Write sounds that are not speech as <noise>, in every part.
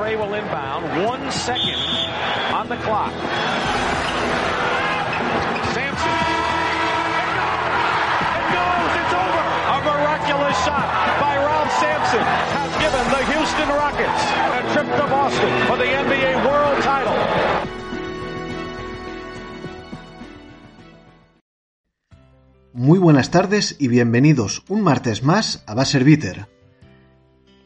Trey will inbound. One second on the clock. Sampson. It goes. It's over. A miraculous shot by Ralph Sampson has given the Houston Rockets a trip to Boston for the NBA World Title. Muy buenas tardes y bienvenidos un martes más a Basser Bitter.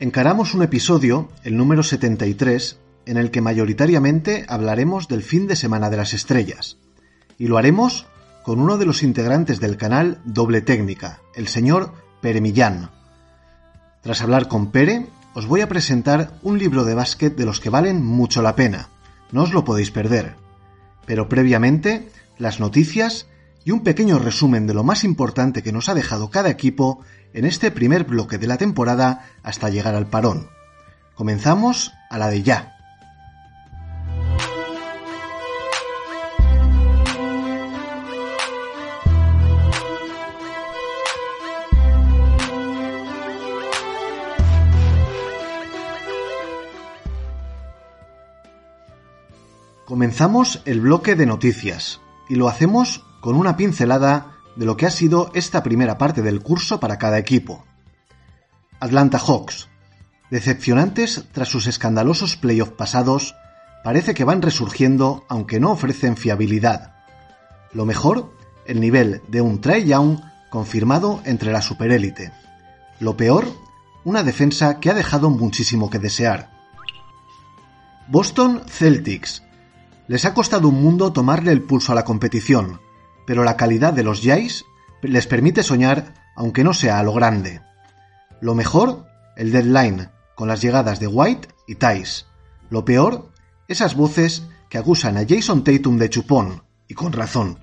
Encaramos un episodio, el número 73, en el que mayoritariamente hablaremos del fin de semana de las estrellas. Y lo haremos y un pequeño resumen de lo más importante que nos ha dejado cada equipo en este primer bloque de la temporada hasta llegar al parón. Comenzamos a la de ya. Comenzamos el bloque de noticias y lo hacemos con una pincelada de lo que ha sido esta primera parte del curso para cada equipo. Atlanta Hawks. Decepcionantes tras sus escandalosos playoffs pasados, parece que van resurgiendo aunque no ofrecen fiabilidad. Lo mejor, el nivel de un Trae Young confirmado entre la superélite. Lo peor, una defensa que ha dejado muchísimo que desear. Boston Celtics. Les ha costado un mundo tomarle el pulso a la competición, pero la calidad de los Jays les permite soñar aunque no sea a lo grande. Lo mejor, el deadline, con las llegadas de White y Tice. Lo peor, esas voces que acusan a Jason Tatum de chupón, y con razón.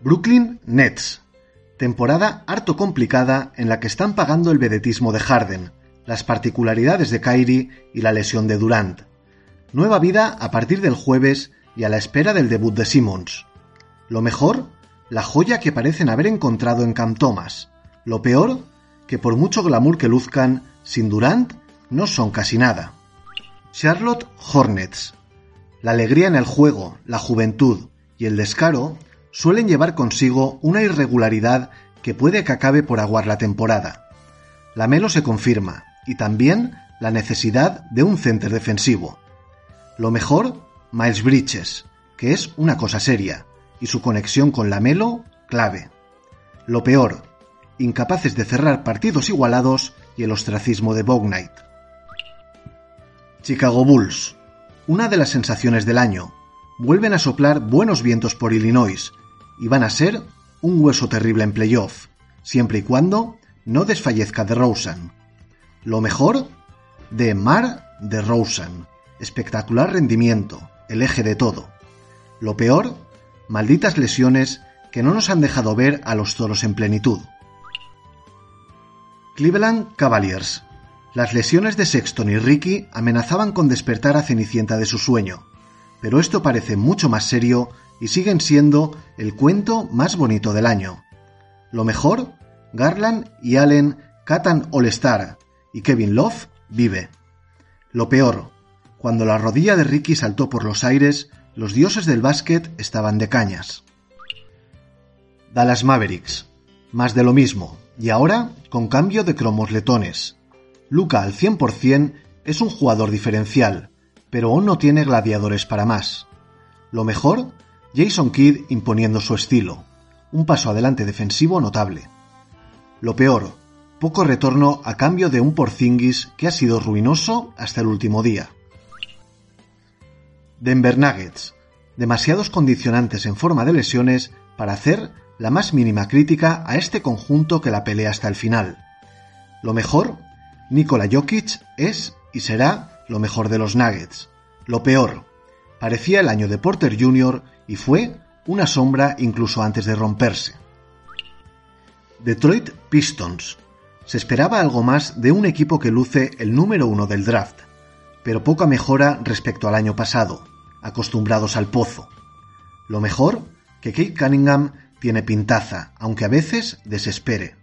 Brooklyn Nets. Temporada harto complicada en la que están pagando el vedetismo de Harden, las particularidades de Kyrie y la lesión de Durant. Nueva vida a partir del jueves y a la espera del debut de Simmons. Lo mejor, la joya que parecen haber encontrado en Camp Thomas. Lo peor, que por mucho glamour que luzcan, sin Durant, no son casi nada. Charlotte Hornets. La alegría en el juego, la juventud y el descaro suelen llevar consigo una irregularidad que puede que acabe por aguar la temporada. La Melo se confirma, y también la necesidad de un center defensivo. Lo mejor, Miles Bridges, que es una cosa seria, y su conexión con la Melo, clave. Lo peor, incapaces de cerrar partidos igualados y el ostracismo de Bognite. Chicago Bulls, una de las sensaciones del año, vuelven a soplar buenos vientos por Illinois y van a ser un hueso terrible en playoff, siempre y cuando no desfallezca de Rosen. Lo mejor, de Mar de Rosen, espectacular rendimiento, el eje de todo. Lo peor, malditas lesiones que no nos han dejado ver a los toros en plenitud. Cleveland Cavaliers. Las lesiones de Sexton y Ricky amenazaban con despertar a Cenicienta de su sueño, pero esto parece mucho más serio y siguen siendo el cuento más bonito del año. Lo mejor, Garland y Allen catan All-Star y Kevin Love vive. Lo peor, cuando la rodilla de Ricky saltó por los aires, los dioses del básquet estaban de cañas. Dallas Mavericks. Más de lo mismo, y ahora con cambio de cromos letones. Luca al 100% es un jugador diferencial, pero aún no tiene gladiadores para más. Lo mejor, Jason Kidd imponiendo su estilo, un paso adelante defensivo notable. Lo peor, poco retorno a cambio de un Porzingis que ha sido ruinoso hasta el último día. Denver Nuggets. Demasiados condicionantes en forma de lesiones para hacer la más mínima crítica a este conjunto que la pelea hasta el final. Lo mejor, Nikola Jokic es y será lo mejor de los Nuggets. Lo peor, parecía el año de Porter Jr. y fue una sombra incluso antes de romperse. Detroit Pistons. Se esperaba algo más de un equipo que luce el número uno del draft, pero poca mejora respecto al año pasado, acostumbrados al pozo. Lo mejor, que Kate Cunningham tiene pintaza, aunque a veces desespere.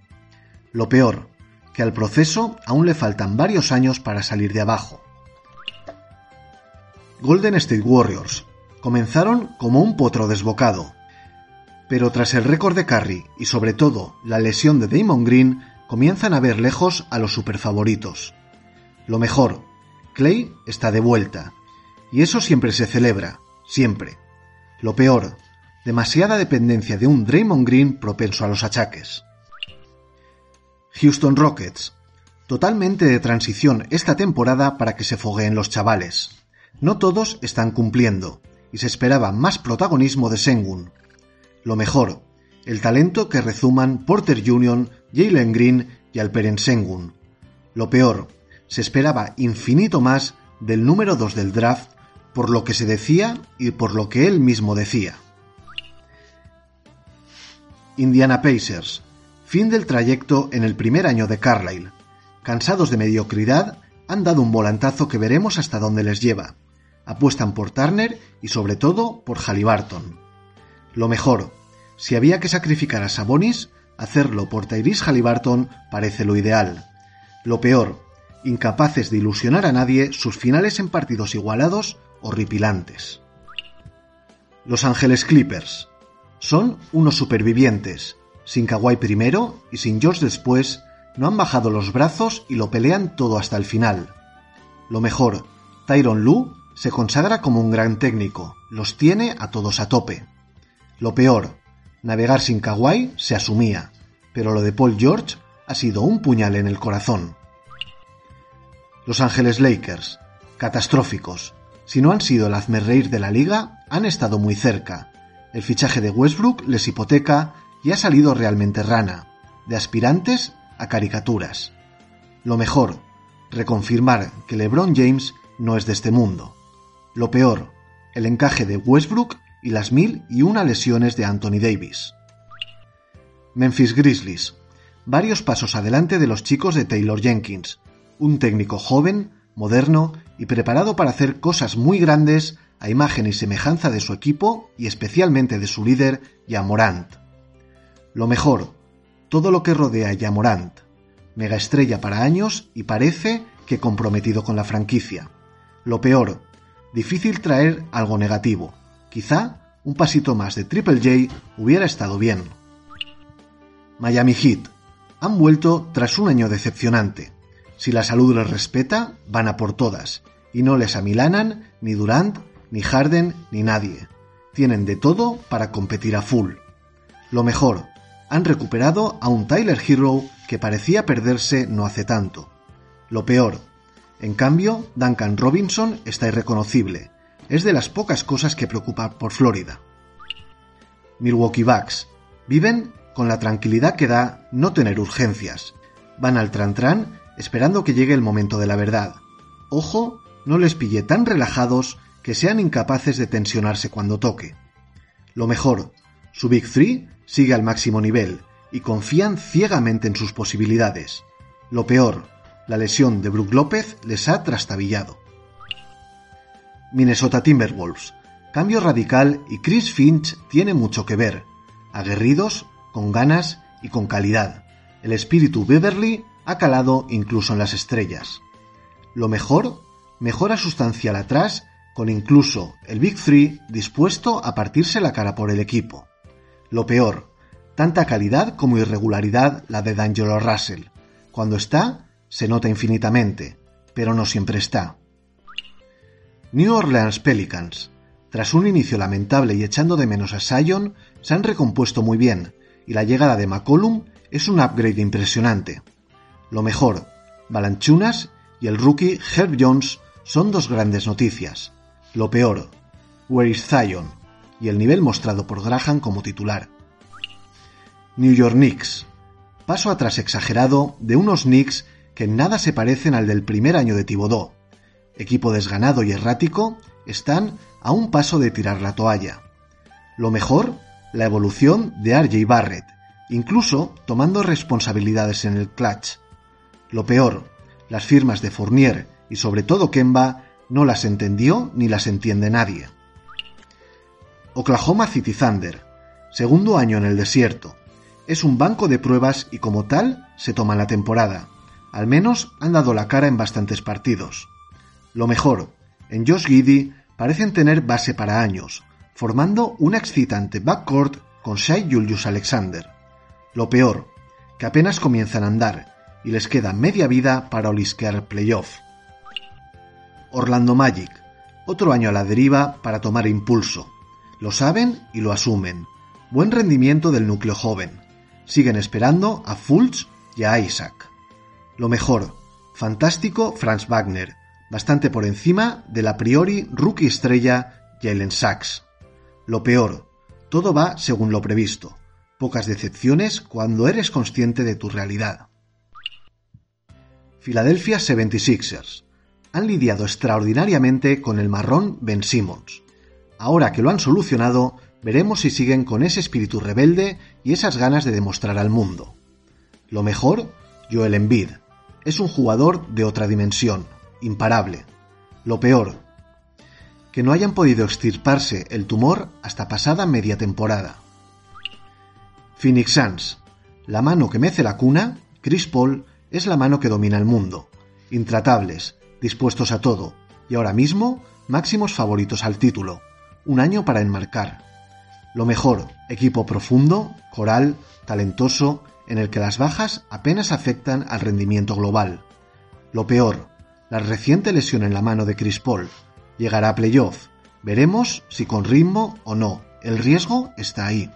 Lo peor, que al proceso aún le faltan varios años para salir de abajo. Golden State Warriors. Comenzaron como un potro desbocado, pero tras el récord de Curry y sobre todo la lesión de Damon Green, comienzan a ver lejos a los superfavoritos. Lo mejor, Clay está de vuelta, y eso siempre se celebra, siempre. Lo peor, demasiada dependencia de un Draymond Green propenso a los achaques. Houston Rockets. Totalmente de transición esta temporada para que se fogueen los chavales. No todos están cumpliendo, y se esperaba más protagonismo de Sengun. Lo mejor, el talento que rezuman Porter Jr., Jalen Green y Alperen Sengun. Lo peor, se esperaba infinito más del número 2 del draft por lo que se decía y por lo que él mismo decía. Indiana Pacers. Fin del trayecto en el primer año de Carlisle. Cansados de mediocridad, han dado un volantazo que veremos hasta dónde les lleva. Apuestan por Turner y sobre todo por Halliburton. Lo mejor, si había que sacrificar a Sabonis, hacerlo por Tyrese Halliburton parece lo ideal. Lo peor, incapaces de ilusionar a nadie, sus finales en partidos igualados horripilantes. Los Ángeles Clippers son unos supervivientes. Sin Kawhi primero y sin George después, no han bajado los brazos y lo pelean todo hasta el final. Lo mejor, Tyron Lu se consagra como un gran técnico, los tiene a todos a tope. Lo peor, navegar sin Kawhi se asumía, pero lo de Paul George ha sido un puñal en el corazón. Los Ángeles Lakers, catastróficos. Si no han sido el hazmerreír de la liga, han estado muy cerca, el fichaje de Westbrook les hipoteca y ha salido realmente rana, de aspirantes a caricaturas. Lo mejor, reconfirmar que LeBron James no es de este mundo. Lo peor, el encaje de Westbrook y las mil y una lesiones de Anthony Davis. Memphis Grizzlies. Varios pasos adelante de los chicos de Taylor Jenkins, un técnico joven, moderno y preparado para hacer cosas muy grandes a imagen y semejanza de su equipo y especialmente de su líder, Yamorant. Lo mejor, todo lo que rodea a Yamorant, mega estrella para años y parece que comprometido con la franquicia. Lo peor, difícil traer algo negativo. Quizá un pasito más de Triple J hubiera estado bien. Miami Heat. Han vuelto tras un año decepcionante. Si la salud les respeta, van a por todas, y no les amilanan ni Durant ni Harden ni nadie. Tienen de todo para competir a full. Lo mejor, han recuperado a un Tyler Hero que parecía perderse no hace tanto. Lo peor, en cambio, Duncan Robinson está irreconocible. Es de las pocas cosas que preocupa por Florida. Milwaukee Bucks. Viven con la tranquilidad que da no tener urgencias. Van al tran tran esperando que llegue el momento de la verdad. Ojo, no les pille tan relajados que sean incapaces de tensionarse cuando toque. Lo mejor, su Big Three sigue al máximo nivel y confían ciegamente en sus posibilidades. Lo peor, la lesión de Brook López les ha trastabillado. Minnesota Timberwolves. Cambio radical y Chris Finch tiene mucho que ver. Aguerridos, con ganas y con calidad. El espíritu Beverly ha calado incluso en las estrellas. Lo mejor, mejora sustancial atrás con incluso el Big Three dispuesto a partirse la cara por el equipo. Lo peor, tanta calidad como irregularidad la de D'Angelo Russell. Cuando está, se nota infinitamente, pero no siempre está. New Orleans Pelicans. Tras un inicio lamentable y echando de menos a Sion, se han recompuesto muy bien, y la llegada de McCollum es un upgrade impresionante. Lo mejor, Balanchunas y el rookie Herb Jones son dos grandes noticias. Lo peor, Where is Zion? y el nivel mostrado por Graham como titular. New York Knicks. Paso atrás exagerado de unos Knicks que en nada se parecen al del primer año de Thibodeau. Equipo desganado y errático, están a un paso de tirar la toalla. Lo mejor, la evolución de RJ Barrett, incluso tomando responsabilidades en el clutch. Lo peor, las firmas de Fournier y sobre todo Kemba no las entendió ni las entiende nadie. Oklahoma City Thunder, segundo año en el desierto. Es un banco de pruebas y como tal se toma la temporada. Al menos han dado la cara en bastantes partidos. Lo mejor, en Josh Giddy parecen tener base para años, formando una excitante backcourt con Shai Julius Alexander. Lo peor, que apenas comienzan a andar y les queda media vida para olisquear playoff. Orlando Magic, otro año a la deriva para tomar impulso. Lo saben y lo asumen. Buen rendimiento del núcleo joven. Siguen esperando a Fultz y a Isaac. Lo mejor, fantástico Franz Wagner, bastante por encima de la priori rookie estrella Jalen Sachs. Lo peor, todo va según lo previsto. Pocas decepciones cuando eres consciente de tu realidad. Philadelphia 76ers. Han lidiado extraordinariamente con el marrón Ben Simmons. Ahora que lo han solucionado, veremos si siguen con ese espíritu rebelde y esas ganas de demostrar al mundo. Lo mejor, Joel Embiid. Es un jugador de otra dimensión, imparable. Lo peor, que no hayan podido extirparse el tumor hasta pasada media temporada. Phoenix Suns. La mano que mece la cuna, Chris Paul, es la mano que domina el mundo. Intratables, dispuestos a todo, y ahora mismo máximos favoritos al título. Un año para enmarcar. Lo mejor, equipo profundo, coral, talentoso, en el que las bajas apenas afectan al rendimiento global. Lo peor, la reciente lesión en la mano de Chris Paul. Llegará a playoff. Veremos si con ritmo o no. El riesgo está ahí.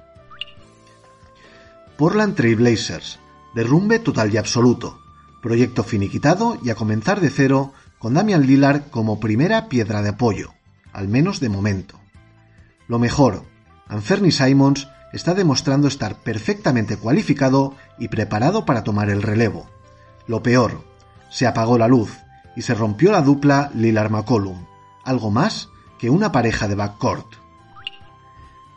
Portland Trail Blazers. Derrumbe total y absoluto. Proyecto finiquitado y a comenzar de cero con Damian Lillard como primera piedra de apoyo, al menos de momento. Lo mejor, Anferni Simons está demostrando estar perfectamente cualificado y preparado para tomar el relevo. Lo peor, se apagó la luz y se rompió la dupla Lillard-McCollum, algo más que una pareja de backcourt.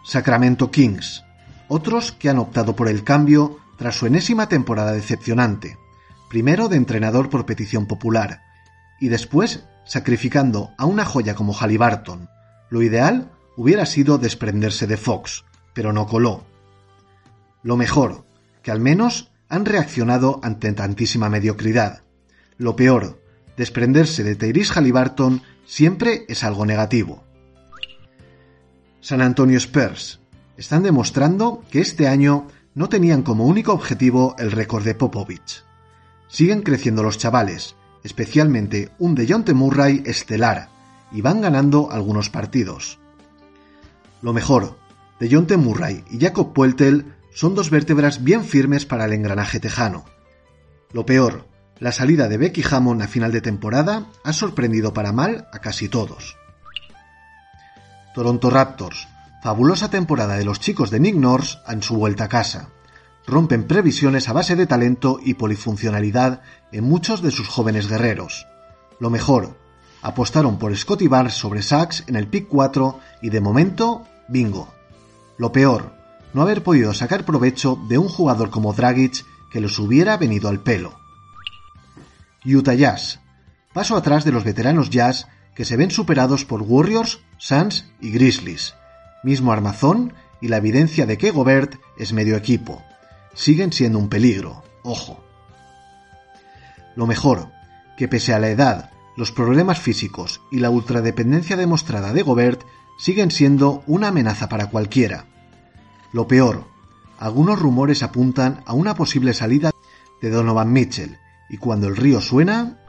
Sacramento Kings, otros que han optado por el cambio tras su enésima temporada decepcionante, primero de entrenador por petición popular, y después sacrificando a una joya como Halliburton. Lo ideal hubiera sido desprenderse de Fox, pero no coló. Lo mejor, que al menos han reaccionado ante tantísima mediocridad. Lo peor, desprenderse de Tyrese Halliburton siempre es algo negativo. San Antonio Spurs están demostrando que este año no tenían como único objetivo el récord de Popovich. Siguen creciendo los chavales, especialmente un de John Murray estelar, y van ganando algunos partidos. Lo mejor, de John Murray y Jacob Pueltel son dos vértebras bien firmes para el engranaje tejano. Lo peor, la salida de Becky Hammond a final de temporada ha sorprendido para mal a casi todos. Toronto Raptors, fabulosa temporada de los chicos de Nick en su vuelta a casa. Rompen previsiones a base de talento y polifuncionalidad en muchos de sus jóvenes guerreros. Lo mejor, apostaron por Scotty Barnes sobre Sachs en el pick 4 y de momento, bingo. Lo peor, no haber podido sacar provecho de un jugador como Dragic que los hubiera venido al pelo. Utah Jazz. Paso atrás de los veteranos Jazz que se ven superados por Warriors, Suns y Grizzlies. Mismo armazón y la evidencia de que Gobert es medio equipo. Siguen siendo un peligro, ojo. Lo mejor, que pese a la edad, los problemas físicos y la ultradependencia demostrada de Gobert siguen siendo una amenaza para cualquiera. Lo peor, algunos rumores apuntan a una posible salida de Donovan Mitchell, y cuando el río suena...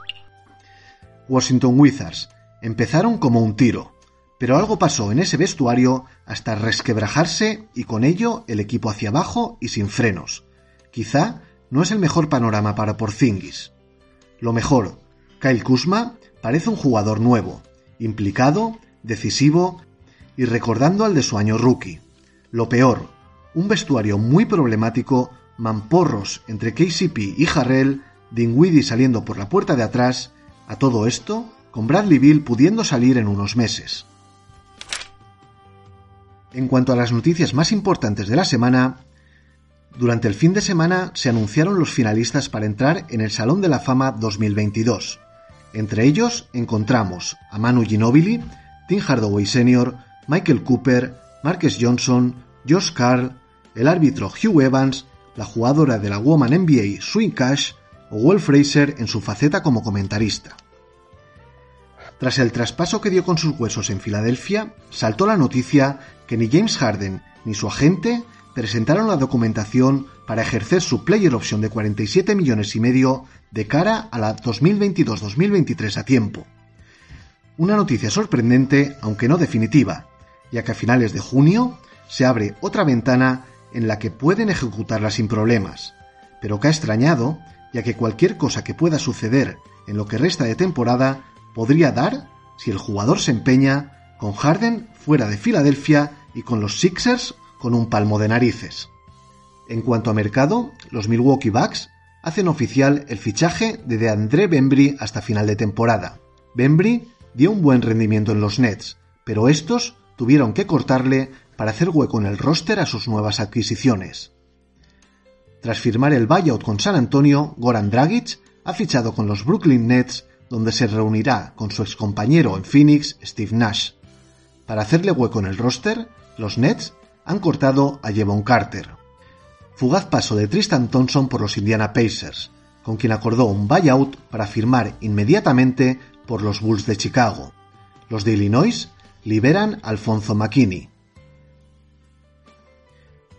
Washington Wizards empezaron como un tiro, pero algo pasó en ese vestuario hasta resquebrajarse y con ello el equipo hacia abajo y sin frenos. Quizá no es el mejor panorama para Porzingis. Lo mejor, Kyle Kuzma parece un jugador nuevo, implicado, decisivo y recordando al de su año rookie. Lo peor, un vestuario muy problemático, mamporros entre KCP y Harrell Dinwiddie saliendo por la puerta de atrás, a todo esto, con Bradley Bill pudiendo salir en unos meses. En cuanto a las noticias más importantes de la semana, durante el fin de semana se anunciaron los finalistas para entrar en el Salón de la Fama 2022. Entre ellos encontramos a Manu Ginobili, Tim Hardaway Sr., Michael Cooper, Marcus Johnson, Josh Carl, el árbitro Hugh Evans, la jugadora de la Woman NBA Swing Cash o Will Fraser en su faceta como comentarista. Tras el traspaso que dio con sus huesos en Filadelfia, saltó la noticia que ni James Harden ni su agente presentaron la documentación para ejercer su player option de 47 millones y medio de cara a la 2022-2023 a tiempo. Una noticia sorprendente, aunque no definitiva, ya que a finales de junio se abre otra ventana en la que pueden ejecutarla sin problemas, pero que ha extrañado, ya que cualquier cosa que pueda suceder en lo que resta de temporada podría dar si el jugador se empeña con Harden fuera de Filadelfia y con los Sixers con un palmo de narices. En cuanto a mercado, los Milwaukee Bucks hacen oficial el fichaje de DeAndre Bembry hasta final de temporada. Bembry dio un buen rendimiento en los Nets, pero estos tuvieron que cortarle para hacer hueco en el roster a sus nuevas adquisiciones. Tras firmar el buyout con San Antonio, Goran Dragic ha fichado con los Brooklyn Nets donde se reunirá con su excompañero en Phoenix, Steve Nash. Para hacerle hueco en el roster, los Nets han cortado a Jevon Carter. Fugaz paso de Tristan Thompson por los Indiana Pacers, con quien acordó un buyout para firmar inmediatamente por los Bulls de Chicago. Los de Illinois liberan a Alfonso McKinney.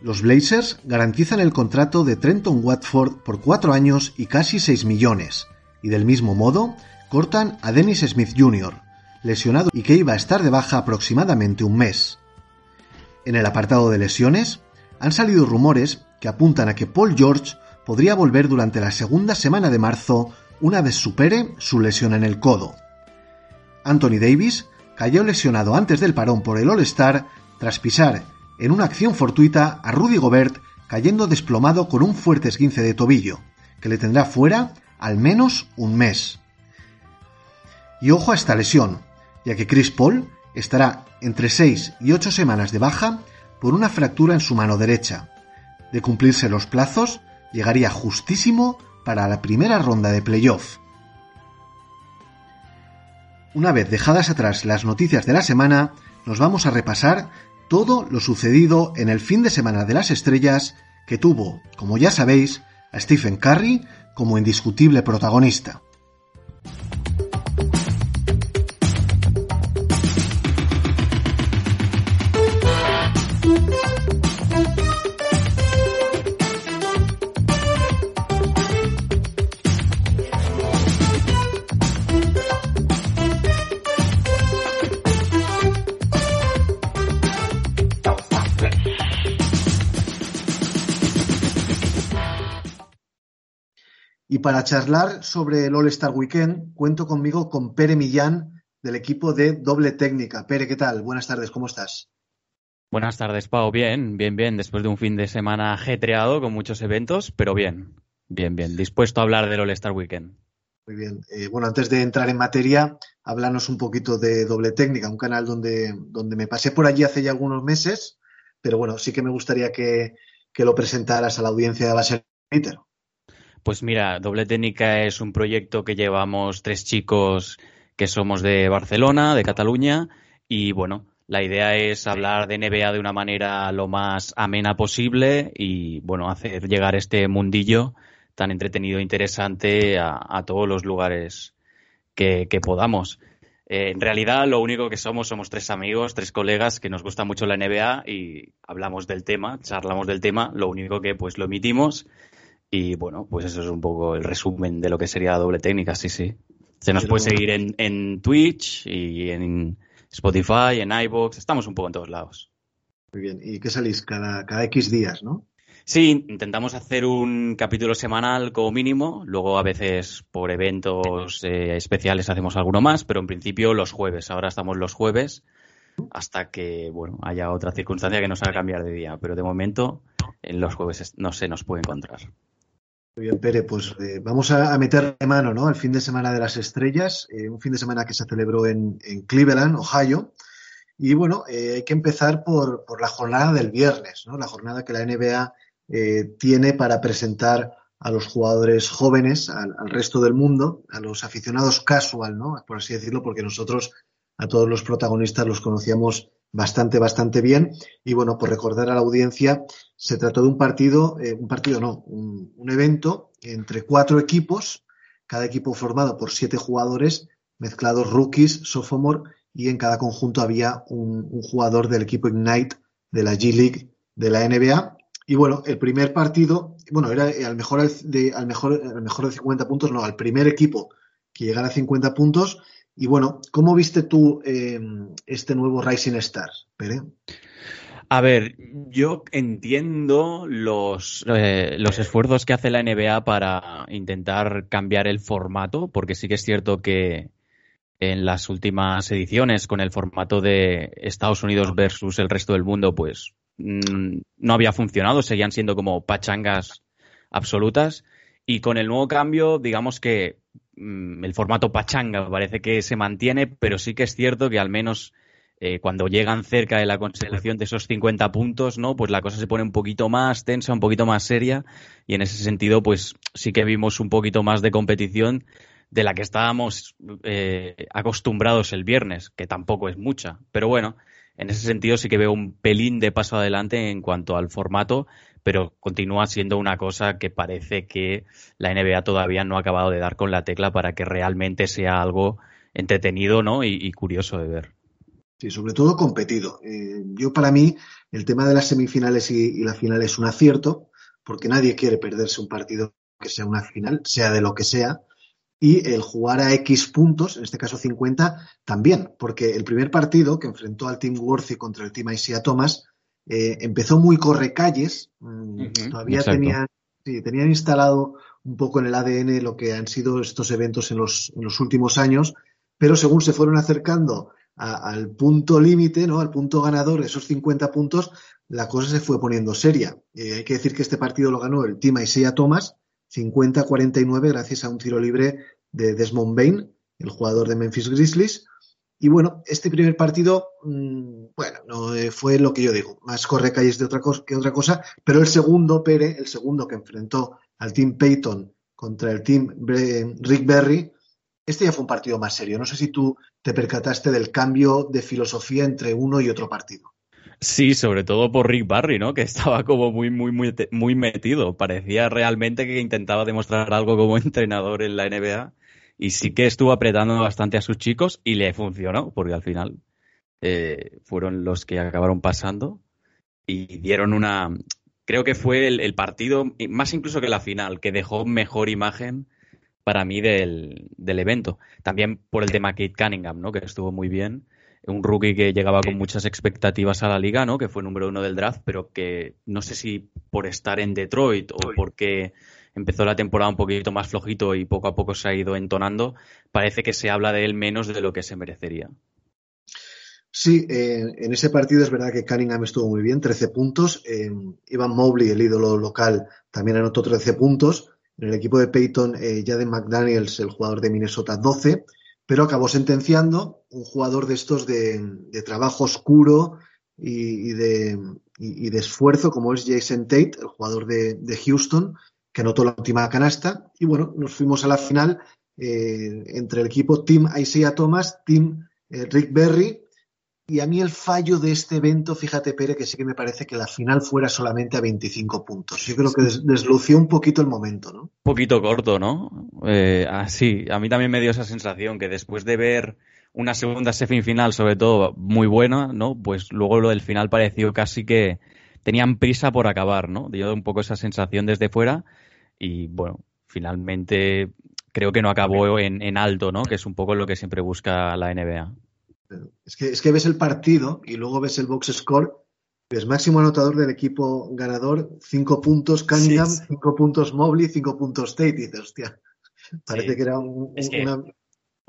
Los Blazers garantizan el contrato de Trenton Watford por cuatro años y casi 6 millones, y del mismo modo cortan a Dennis Smith Jr., lesionado y que iba a estar de baja aproximadamente un mes. En el apartado de lesiones, han salido rumores que apuntan a que Paul George podría volver durante la segunda semana de marzo una vez supere su lesión en el codo. Anthony Davis cayó lesionado antes del parón por el All-Star tras pisar en una acción fortuita a Rudy Gobert cayendo desplomado con un fuerte esguince de tobillo, que le tendrá fuera al menos un mes. Y ojo a esta lesión, ya que Chris Paul estará entre 6 y 8 semanas de baja por una fractura en su mano derecha. De cumplirse los plazos, llegaría justísimo para la primera ronda de playoff. Una vez dejadas atrás las noticias de la semana, nos vamos a repasar todo lo sucedido en el fin de semana de las estrellas que tuvo, como ya sabéis, a Stephen Curry como indiscutible protagonista. Y para charlar sobre el All-Star Weekend, cuento conmigo con Pere Millán del equipo de Doble Técnica. Pere, ¿qué tal? Buenas tardes, ¿cómo estás? Buenas tardes, Pau. Bien, bien, bien. Después de un fin de semana ajetreado con muchos eventos, pero bien, bien, bien. Dispuesto a hablar del All-Star Weekend. Muy bien. Eh, bueno, antes de entrar en materia, háblanos un poquito de Doble Técnica, un canal donde, donde me pasé por allí hace ya algunos meses, pero bueno, sí que me gustaría que, que lo presentaras a la audiencia de base Twitter. Pues mira, Doble Técnica es un proyecto que llevamos tres chicos que somos de Barcelona, de Cataluña, y bueno, la idea es hablar de NBA de una manera lo más amena posible y bueno, hacer llegar este mundillo tan entretenido e interesante a, todos los lugares que, que podamos. Eh, en realidad, lo único que somos, somos tres amigos, tres colegas que nos gusta mucho la NBA y hablamos del tema, charlamos del tema, lo único que pues lo emitimos y bueno, pues eso es un poco el resumen de lo que sería doble técnica, sí, sí. Se nos puede seguir en, en Twitch y en Spotify, en iVoox, estamos un poco en todos lados. Muy bien, ¿y qué salís? Cada, cada X días, ¿no? Sí, intentamos hacer un capítulo semanal como mínimo, luego a veces por eventos eh, especiales hacemos alguno más, pero en principio los jueves, ahora estamos los jueves hasta que bueno haya otra circunstancia que nos haga cambiar de día, pero de momento en los jueves no se nos puede encontrar. Muy bien, Pere, pues eh, vamos a, a meter de mano ¿no? al fin de semana de las estrellas, eh, un fin de semana que se celebró en, Cleveland, Ohio. Y bueno, eh, hay que empezar por, por, la jornada del viernes, ¿no? la jornada que la NBA tiene para presentar a los jugadores jóvenes, al, al, resto del mundo, a los aficionados casual, ¿no? por así decirlo, porque nosotros a todos los protagonistas los conocíamos bastante, bastante bien. Y bueno, por recordar a la audiencia, se trató de un partido, eh, un partido no, un, evento entre cuatro equipos, cada equipo formado por siete jugadores, mezclados rookies, sophomore, y en cada conjunto había un, jugador del equipo Ignite de la G League de la NBA. Y bueno, el primer partido, bueno, era al mejor de, al mejor, al mejor de 50 puntos, no, al primer equipo que llegara a 50 puntos. Y bueno, ¿cómo viste tú eh, este nuevo Rising Stars, Pere? A ver, yo entiendo los, eh, los esfuerzos que hace la NBA para intentar cambiar el formato, porque sí que es cierto que en las últimas ediciones, con el formato de Estados Unidos versus el resto del mundo, pues mm, no había funcionado, seguían siendo como pachangas absolutas. Y con el nuevo cambio, digamos que el formato pachanga parece que se mantiene, pero sí que es cierto que al menos eh, cuando llegan cerca de la consecución de esos 50 puntos, ¿no? Pues la cosa se pone un poquito más tensa, un poquito más seria y en ese sentido, pues sí que vimos un poquito más de competición de la que estábamos eh, acostumbrados el viernes, que tampoco es mucha, pero bueno, en ese sentido sí que veo un pelín de paso adelante en cuanto al formato, pero continúa siendo una cosa que parece que la NBA todavía no ha acabado de dar con la tecla para que realmente sea algo entretenido, ¿no? y curioso de ver. Sí, sobre todo competido. Eh, yo para mí el tema de las semifinales y, la final es un acierto, porque nadie quiere perderse un partido que sea una final, sea de lo que sea, y el jugar a X puntos, en este caso 50, también, porque el primer partido que enfrentó al Team Worthy contra el Team Isaiah Thomas eh, empezó muy correcalles, mm, todavía tenían, tenían instalado un poco en el ADN lo que han sido estos eventos en los, en los últimos años, pero según se fueron acercando al punto límite, ¿no? Al punto ganador, esos 50 puntos, la cosa se fue poniendo seria. Eh, hay que decir que este partido lo ganó el Team Isaiah Thomas, 50-49, gracias a un tiro libre de Desmond Bain, el jugador de Memphis Grizzlies. Y bueno, este primer partido, mm, bueno, no eh, fue lo que yo digo, más corre calles de otra cosa que otra cosa, pero el segundo, Pere, el segundo que enfrentó al Team Peyton contra el Team Rick Berry, este ya fue un partido más serio. No sé si tú te percataste del cambio de filosofía entre uno y otro partido. Sí, sobre todo por Rick Barry, ¿no? Que estaba como muy, muy, muy, muy metido. Parecía realmente que intentaba demostrar algo como <laughs> entrenador en la NBA. Y sí que estuvo apretando bastante a sus chicos y le funcionó, porque al final eh, fueron los que acabaron pasando y dieron una. Creo que fue el partido, más incluso que la final, que dejó mejor imagen para mí del, evento. También por el tema Kate Cunningham, ¿no? Que estuvo muy bien. Un rookie que llegaba con muchas expectativas a la liga, ¿no? Que fue número uno del draft, pero que no sé si por estar en Detroit o porque empezó la temporada un poquito más flojito y poco a poco se ha ido entonando, parece que se habla de él menos de lo que se merecería. Sí, eh, en ese partido es verdad que Cunningham estuvo muy bien, 13 puntos. Eh, Ivan Mobley, el ídolo local, también anotó 13 puntos. En el equipo de Peyton, eh, Jaden McDaniels, el jugador de Minnesota, 12, pero acabó sentenciando un jugador de estos de, trabajo oscuro y, de, esfuerzo, como es Jason Tate, el jugador de, Houston, que anotó la última canasta. Y bueno, nos fuimos a la final eh, entre el equipo Team Isaiah Thomas, Team eh, Rick Berry y a mí el fallo de este evento, fíjate, Pere, que sí que me parece que la final fuera solamente a 25 puntos. Yo creo que deslució un poquito el momento, ¿no? Un poquito corto, ¿no? Eh, ah, sí, a mí también me dio esa sensación que después de ver una segunda semifinal, sobre todo, muy buena, ¿no? Pues luego lo del final pareció casi que tenían prisa por acabar, ¿no? Dio un poco esa sensación desde fuera y, bueno, finalmente creo que no acabó en, en alto, ¿no? Que es un poco lo que siempre busca la NBA. Es que, es que ves el partido y luego ves el box score, ves máximo anotador del equipo ganador, cinco puntos Cunningham, cinco puntos Mobley, cinco puntos Tate. Y dices, hostia, parece que era un, una...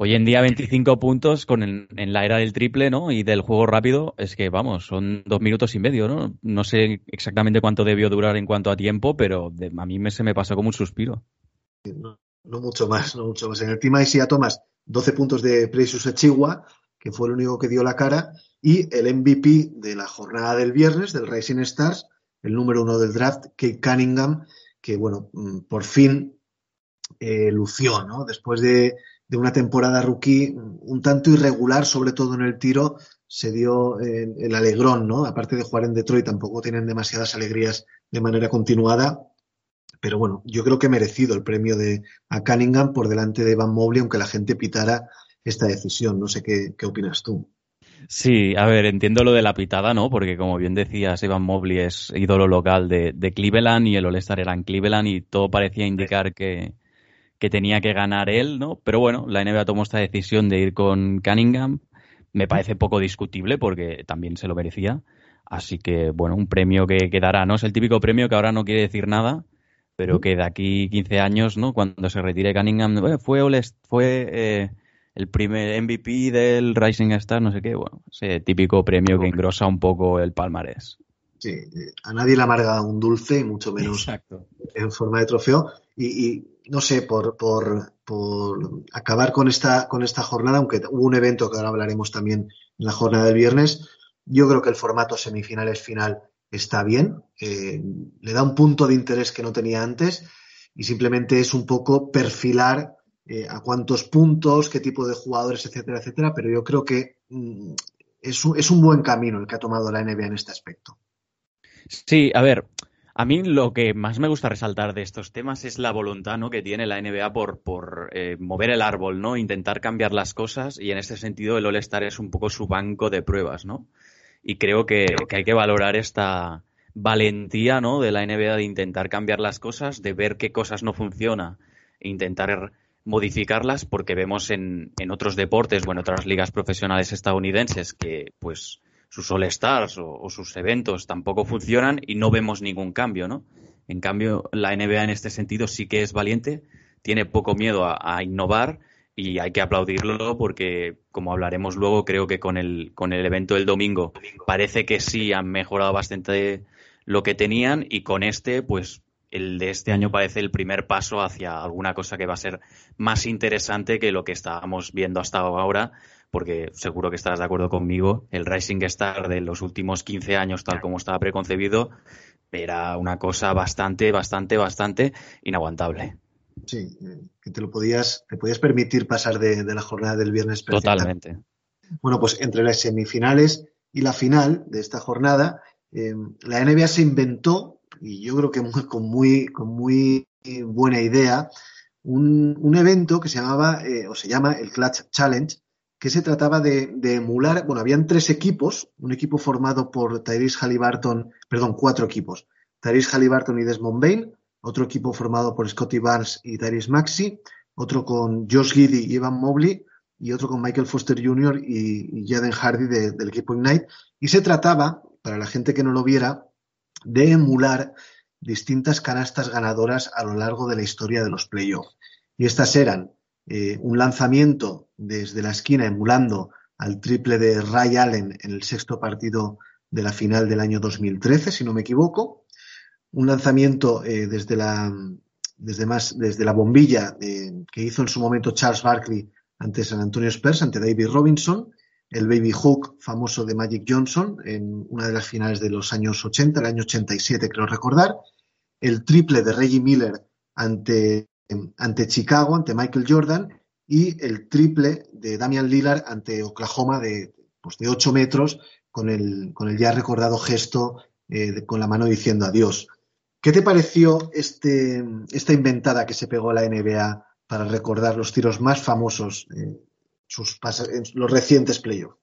Hoy en día 25 puntos con en la era del triple, ¿no? Y del juego rápido, es que vamos, son dos minutos y medio, ¿no? No sé exactamente cuánto debió durar en cuanto a tiempo, pero a mí me, se me pasó como un suspiro. No, mucho más, no mucho más. En el Team Isaiah Thomas, 12 puntos de Precious Achigua, que fue el único que dio la cara, y el MVP de la jornada del viernes, del Rising Stars, el número uno del draft, Kate Cunningham, que bueno, mm, por fin eh, lució, ¿no? Después de, una temporada rookie un tanto irregular, sobre todo en el tiro, se dio el alegrón, ¿no? Aparte de jugar en Detroit, tampoco tienen demasiadas alegrías de manera continuada. Pero bueno, yo creo que merecido el premio de a Cunningham por delante de Van Mobley, aunque la gente pitara esta decisión. No sé qué, qué opinas tú. Sí, a ver, entiendo lo de la pitada, ¿no? Porque como bien decías, Evan Mobley es ídolo local de, Cleveland y el All-Star era en Cleveland y todo parecía indicar que, que tenía que ganar él, ¿no? Pero bueno, la NBA tomó esta decisión de ir con Cunningham. Me parece poco discutible porque también se lo merecía. Así que, bueno, un premio que quedará, ¿no? Es el típico premio que ahora no quiere decir nada, pero que de aquí 15 años, ¿no? Cuando se retire Cunningham, fue, fue eh, el primer MVP del Rising Star, no sé qué, bueno, ese típico premio que engrosa un poco el palmarés. Sí, eh, a nadie le amarga un dulce, y mucho menos en forma de trofeo. Y, no sé, por, por, por, acabar con esta, con esta jornada, aunque hubo un evento que ahora hablaremos también en la jornada del viernes, yo creo que el formato semifinales final está bien, eh, le da un punto de interés que no tenía antes y simplemente es un poco perfilar eh, a cuántos puntos, qué tipo de jugadores, etcétera, etcétera, pero yo creo que mm, es, un, es un buen camino el que ha tomado la NBA en este aspecto. Sí, a ver, a mí lo que más me gusta resaltar de estos temas es la voluntad ¿no? que tiene la NBA por, por eh, mover el árbol, ¿no? Intentar cambiar las cosas y en este sentido el All-Star es un poco su banco de pruebas, ¿no? Y creo que, hay que valorar esta valentía, ¿no? De la NBA de intentar cambiar las cosas, de ver qué cosas no funcionan e intentar modificarlas porque vemos en, en otros deportes o en otras ligas profesionales estadounidenses que pues sus All Stars o, sus eventos tampoco funcionan y no vemos ningún cambio, ¿no? En cambio, la NBA en este sentido sí que es valiente, tiene poco miedo a, innovar y hay que aplaudirlo porque, como hablaremos luego, creo que con el, con el evento del domingo parece que sí han mejorado bastante lo que tenían y con este, pues el de este año parece el primer paso hacia alguna cosa que va a ser más interesante que lo que estábamos viendo hasta ahora, porque seguro que estarás de acuerdo conmigo, el Rising Star de los últimos 15 años, tal como estaba preconcebido, era una cosa bastante, bastante, bastante inaguantable. Sí, que te lo podías, te podías permitir pasar de, la jornada del viernes. Totalmente. Bueno, pues entre las semifinales y la final de esta jornada, eh, la NBA se inventó y yo creo que con, muy, con muy buena idea, un, evento que se llamaba, eh, o se llama el Clutch Challenge, que se trataba de, emular, bueno, habían tres equipos, un equipo formado por Tyrese Halliburton, perdón, cuatro equipos, Tyrese Halliburton y Desmond Bain, otro equipo formado por Scotty Barnes y Tyrese Maxi, otro con Josh Giddy y Evan Mobley, y otro con Michael Foster Jr. y, Jaden Hardy del equipo Ignite. Y se trataba, para la gente que no lo viera, de emular distintas canastas ganadoras a lo largo de la historia de los playoffs. Y estas eran eh, un lanzamiento desde la esquina emulando al triple de Ray Allen en el sexto partido de la final del año 2013, si no me equivoco. Un lanzamiento eh, desde, la, desde, más, desde la bombilla que hizo en su momento Charles Barkley ante San Antonio Spurs, ante David Robinson el baby hook famoso de Magic Johnson en una de las finales de los años 80, el año 87 creo recordar, el triple de Reggie Miller ante, ante Chicago, ante Michael Jordan, y el triple de Damian Lillard ante Oklahoma de, pues de 8 metros con el, con el ya recordado gesto eh, con la mano diciendo adiós. ¿Qué te pareció este, esta inventada que se pegó la NBA para recordar los tiros más famosos eh, sus en los recientes playoffs.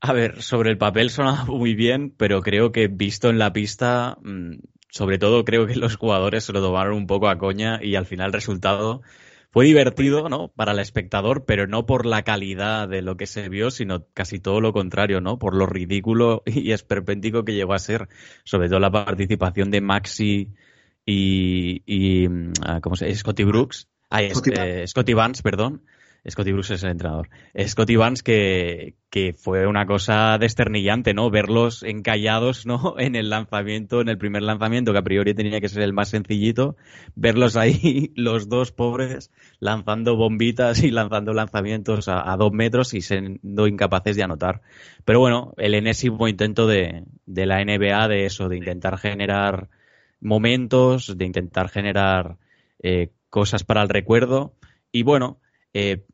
A ver, sobre el papel suena muy bien, pero creo que visto en la pista, mm, sobre todo creo que los jugadores se lo tomaron un poco a coña y al final el resultado fue divertido, ¿no? Para el espectador, pero no por la calidad de lo que se vio, sino casi todo lo contrario, ¿no? Por lo ridículo <laughs> y esperpéntico que llegó a ser, sobre todo la participación de Maxi y, mm, ah, ¿cómo se llama? Scotty Brooks. Ah, Scotty Barnes, perdón Scotty Bruce es el entrenador. Scotty Barnes que, que, fue una cosa desternillante, ¿no? Verlos encallados, ¿no? <laughs> En el lanzamiento, en el primer lanzamiento, que a priori tenía que ser el más sencillito, verlos ahí, <laughs> los dos pobres, lanzando bombitas y lanzando lanzamientos a, dos metros y siendo incapaces de anotar. Pero bueno, el enésimo intento de, de la NBA de eso, de intentar generar momentos, de intentar generar eh, cosas para el recuerdo. Y bueno, eh,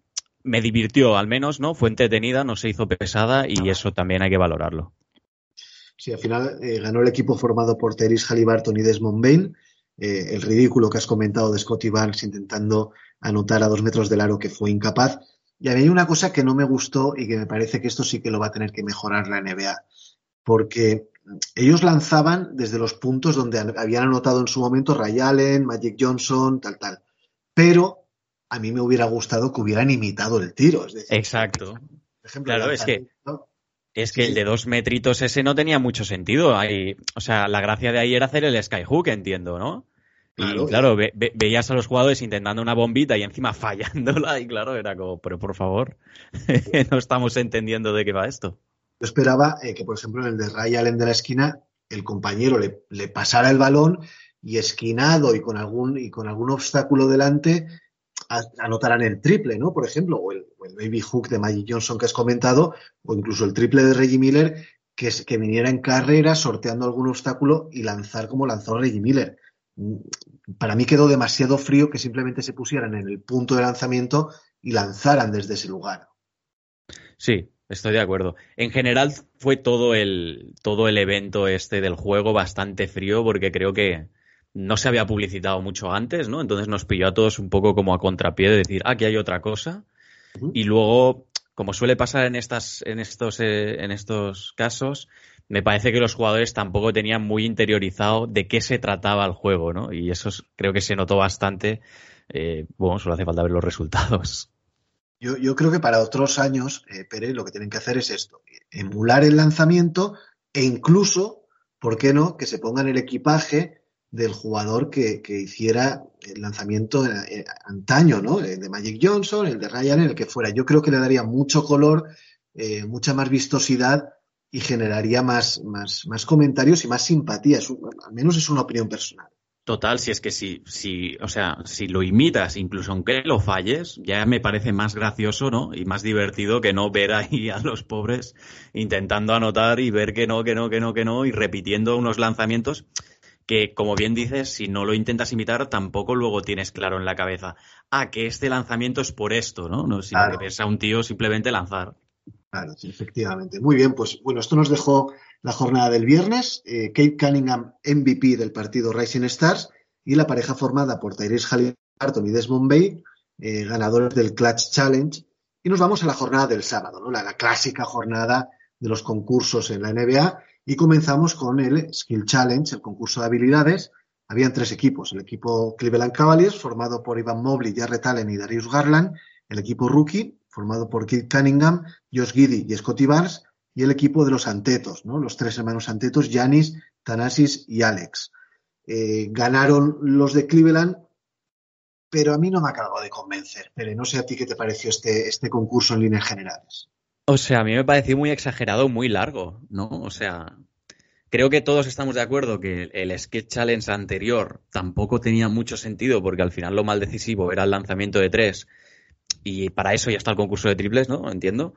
me divirtió al menos, ¿no? Fue entretenida, no se hizo pesada y eso también hay que valorarlo. Sí, al final eh, ganó el equipo formado por Teris Halliburton y Desmond Bain. Eh, el ridículo que has comentado de Scotty Barnes intentando anotar a dos metros del aro que fue incapaz. Y había una cosa que no me gustó y que me parece que esto sí que lo va a tener que mejorar la NBA, porque ellos lanzaban desde los puntos donde habían anotado en su momento Ray Allen, Magic Johnson, tal, tal. Pero a mí me hubiera gustado que hubieran imitado el tiro. Exacto. claro, es que, es que el de dos metritos ese no tenía mucho sentido. Ahí, o sea, la gracia de ahí era hacer el skyhook, entiendo, ¿no? y claro, veías a los jugadores intentando una bombita y encima <laughs> fallándola y claro, era como, pero por favor, <laughs> no estamos entendiendo de qué va esto. Yo esperaba eh, que, por ejemplo, en el de Ray Allen de la esquina, el compañero le, pasara el balón y esquinado y con algún, y con algún obstáculo delante anotaran el triple, ¿no? Por ejemplo, o el, baby hook de Magic Johnson que has comentado, o incluso el triple de Reggie Miller, que, que viniera en carrera sorteando algún obstáculo y lanzar como lanzó Reggie Miller. Mm, para mí quedó demasiado frío que simplemente se pusieran en el punto de lanzamiento y lanzaran desde ese lugar. Sí, Estoy de acuerdo. En general fue todo el, todo el evento este del juego bastante frío porque creo que no se había publicitado mucho antes, ¿no? Entonces nos pilló a todos un poco como a contrapié de decir, ah, aquí hay otra cosa. Y luego, como suele pasar en, estas, en, estos, eh, en estos casos, me parece que los jugadores tampoco tenían muy interiorizado de qué se trataba el juego, ¿no? Y eso creo que se notó bastante. Eh, bueno, solo hace falta ver los resultados. Yo, creo que para otros años, eh, Pérez, lo que tienen que hacer es esto, emular el lanzamiento e incluso, ¿por qué no?, que se pongan el equipaje del jugador que, hiciera el lanzamiento eh, antaño, ¿no? El de Magic Johnson, el de Ryan, el que fuera. Yo creo que le daría mucho color, eh, mucha más vistosidad y generaría más, más, más comentarios y más simpatía. al menos es una opinión personal. Total, si es que si, si, o sea, si lo imitas, incluso aunque lo falles, ya me parece más gracioso, ¿no? Y más divertido que no ver ahí a los pobres intentando anotar y ver que no, que no, que no, que no, y repitiendo unos lanzamientos que, como bien dices, si no lo intentas imitar, tampoco luego tienes claro en la cabeza, ah, que este lanzamiento es por esto, ¿no? No, sino que ves a un tío simplemente lanzar. Claro, sí, efectivamente. Muy bien, pues bueno, esto nos dejó la jornada del viernes, eh, Kate Cunningham MVP del partido Rising Stars y la pareja formada por Tyrese Halliburton y Desmond Bay, eh, ganadores del Clutch Challenge. Y nos vamos a la jornada del sábado, ¿no? la, clásica jornada de los concursos en la NBA. Y comenzamos con el Skill Challenge, el concurso de habilidades. Habían tres equipos. El equipo Cleveland Cavaliers, formado por Ivan Mobley, Jarrett Allen y Darius Garland. El equipo Rookie, formado por Kate Cunningham, Josh Giddy y Scotty Barnes y el equipo de los Antetos, ¿no? Los tres hermanos Antetos, Yanis, Tanasis y Alex. Eh, ganaron los de Cleveland, pero a mí no me acabado de convencer. Pero no sé a ti qué te pareció este, este concurso en líneas generales. O sea, a mí me pareció muy exagerado, muy largo, ¿no? O sea, creo que todos estamos de acuerdo que el Sketch Challenge anterior tampoco tenía mucho sentido porque al final lo mal decisivo era el lanzamiento de tres y para eso ya está el concurso de triples, ¿no? Entiendo.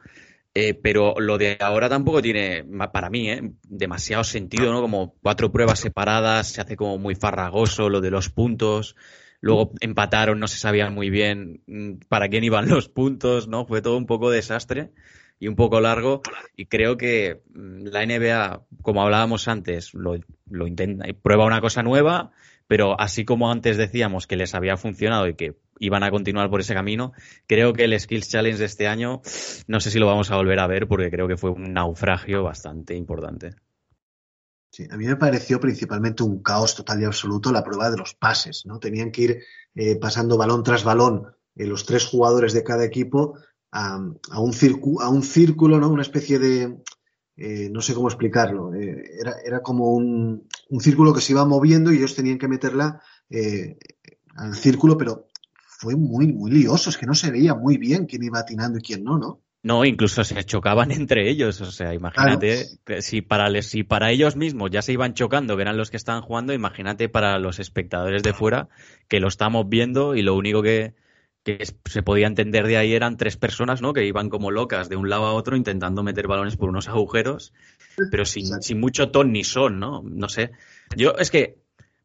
Eh, pero lo de ahora tampoco tiene, para mí, ¿eh? demasiado sentido, ¿no? Como cuatro pruebas separadas, se hace como muy farragoso lo de los puntos. Luego empataron, no se sabía muy bien mm, para quién iban los puntos, ¿no? Fue todo un poco desastre y un poco largo. Y creo que mm, la NBA, como hablábamos antes, lo, lo intenta, prueba una cosa nueva, pero así como antes decíamos que les había funcionado y que iban a continuar por ese camino, creo que el Skills Challenge de este año, no sé si lo vamos a volver a ver porque creo que fue un naufragio bastante importante. Sí, a mí me pareció principalmente un caos total y absoluto la prueba de los pases, ¿no? Tenían que ir eh, pasando balón tras balón eh, los tres jugadores de cada equipo a, un, a un círculo, ¿no? Una especie de, eh, no sé cómo explicarlo, eh, era, era, como un, un, círculo que se iba moviendo y ellos tenían que meterla eh, al círculo, pero fue muy, muy lioso, es que no se veía muy bien quién iba atinando y quién no, ¿no? No, incluso se chocaban <laughs> entre ellos, o sea, imagínate, si, para, si para ellos mismos ya se iban chocando, que eran los que estaban jugando, imagínate para los espectadores de fuera, que lo estamos viendo y lo único que, que se podía entender de ahí eran tres personas, ¿no? Que iban como locas de un lado a otro intentando meter balones por unos agujeros, pero sin, mucho ton ni son, ¿no? No sé. Yo, es que,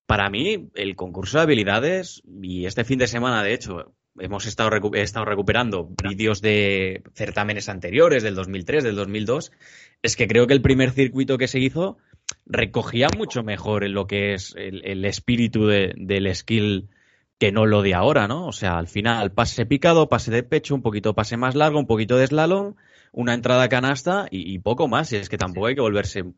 para mí, el concurso de habilidades, y este fin de semana, de hecho, hemos estado, estado recuperando vídeos de certámenes anteriores, del 2003, del 2002, es que creo que el primer circuito que se hizo recogía mucho mejor en lo que es el, espíritu del skill que no lo de ahora, ¿no? O sea, al final pase picado, pase de pecho, un poquito pase más largo, un poquito de slalom, una entrada canasta y, poco más. Y es que tampoco hay que volverse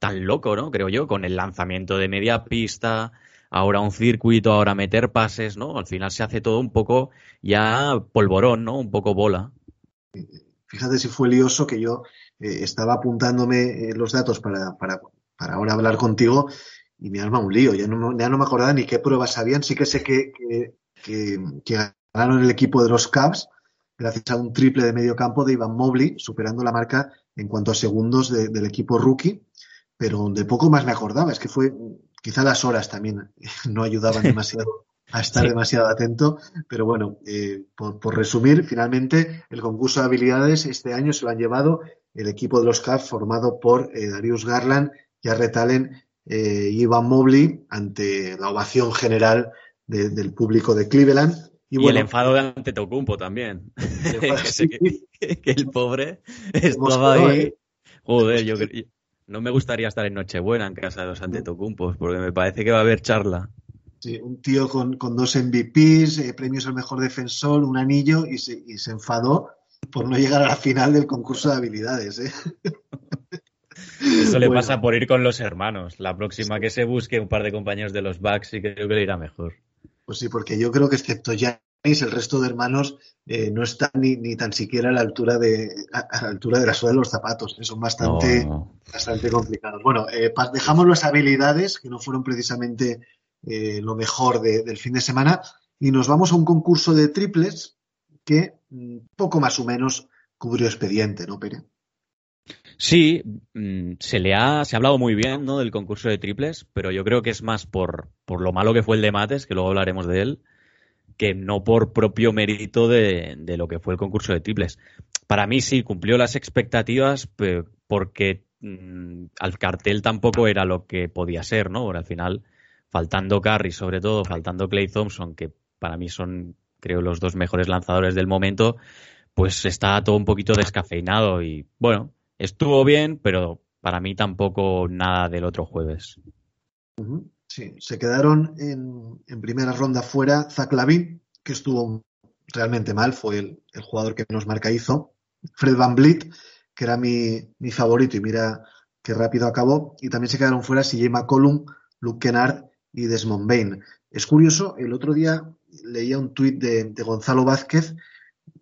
tan loco, ¿no? Creo yo, con el lanzamiento de media pista, ahora un circuito, ahora meter pases, ¿no? Al final se hace todo un poco ya polvorón, ¿no? Un poco bola. Fíjate si fue lioso que yo eh, estaba apuntándome eh, los datos para, para, para, ahora hablar contigo y me arma un lío. Ya no, ya no me acordaba ni qué pruebas habían. Sí que sé que, que, que, ganaron el equipo de los Cavs gracias a un triple de medio campo de Ivan Mobley, superando la marca en cuanto a segundos del equipo rookie. Pero de poco más me acordaba. Es que fue quizá las horas también <laughs> no ayudaban demasiado a estar demasiado atento, pero bueno, eh, por, por, resumir, finalmente el concurso de habilidades este año se lo han llevado el equipo de los Cavs formado por eh, Darius Garland, Jarrett Allen eh, Ivan Mobley ante la ovación general de, del público de Cleveland. Y, y el enfado de Antetokounmpo también. <laughs> <laughs> que, que, el pobre estaba ahí. ¿eh? Joder, yo, no me gustaría estar en Nochebuena en casa de los Antetokounmpos porque me parece que va a haber charla. Sí, un tío con, con dos MVPs, eh, premios al mejor defensor, un anillo y se, y se, enfadó por no llegar a la final del concurso de habilidades. ¿eh? <laughs> Eso le bueno. pasa por ir con los hermanos. La próxima que se busque un par de compañeros de los Bucks y creo que le irá mejor. Pues sí, porque yo creo que excepto Giannis, el resto de hermanos eh, no están ni, ni, tan siquiera a la altura de a, a la altura de la suela de los zapatos. Son bastante, no, bastante complicados. Bueno, eh, dejamos las habilidades, que no fueron precisamente eh, lo mejor de, del fin de semana, y nos vamos a un concurso de triples que mm, poco más o menos cubrió expediente, ¿no, Pere? Sí, mm, se le ha, se ha hablado muy bien del concurso de triples, pero yo creo que es más por, por lo malo que fue el de mates, que luego hablaremos de él, que no por propio mérito de, de lo que fue el concurso de triples. Para mí sí, cumplió las expectativas porque mmm, al cartel tampoco era lo que podía ser, ¿no? Al final, faltando Curry, sobre todo, faltando Clay Thompson, que para mí son, creo, los dos mejores lanzadores del momento, pues está todo un poquito descafeinado y, bueno, estuvo bien, pero para mí tampoco nada del otro jueves. Sí, se quedaron en, en primera ronda fuera Zach que estuvo realmente mal, fue el, jugador que menos marca hizo. Fred Van Vliet, que era mi, favorito, y mira qué rápido acabó. Y también se quedaron fuera CJ McCollum, Luke Kennard y Desmond Bain. Es curioso, el otro día leía un tuit de Gonzalo Vázquez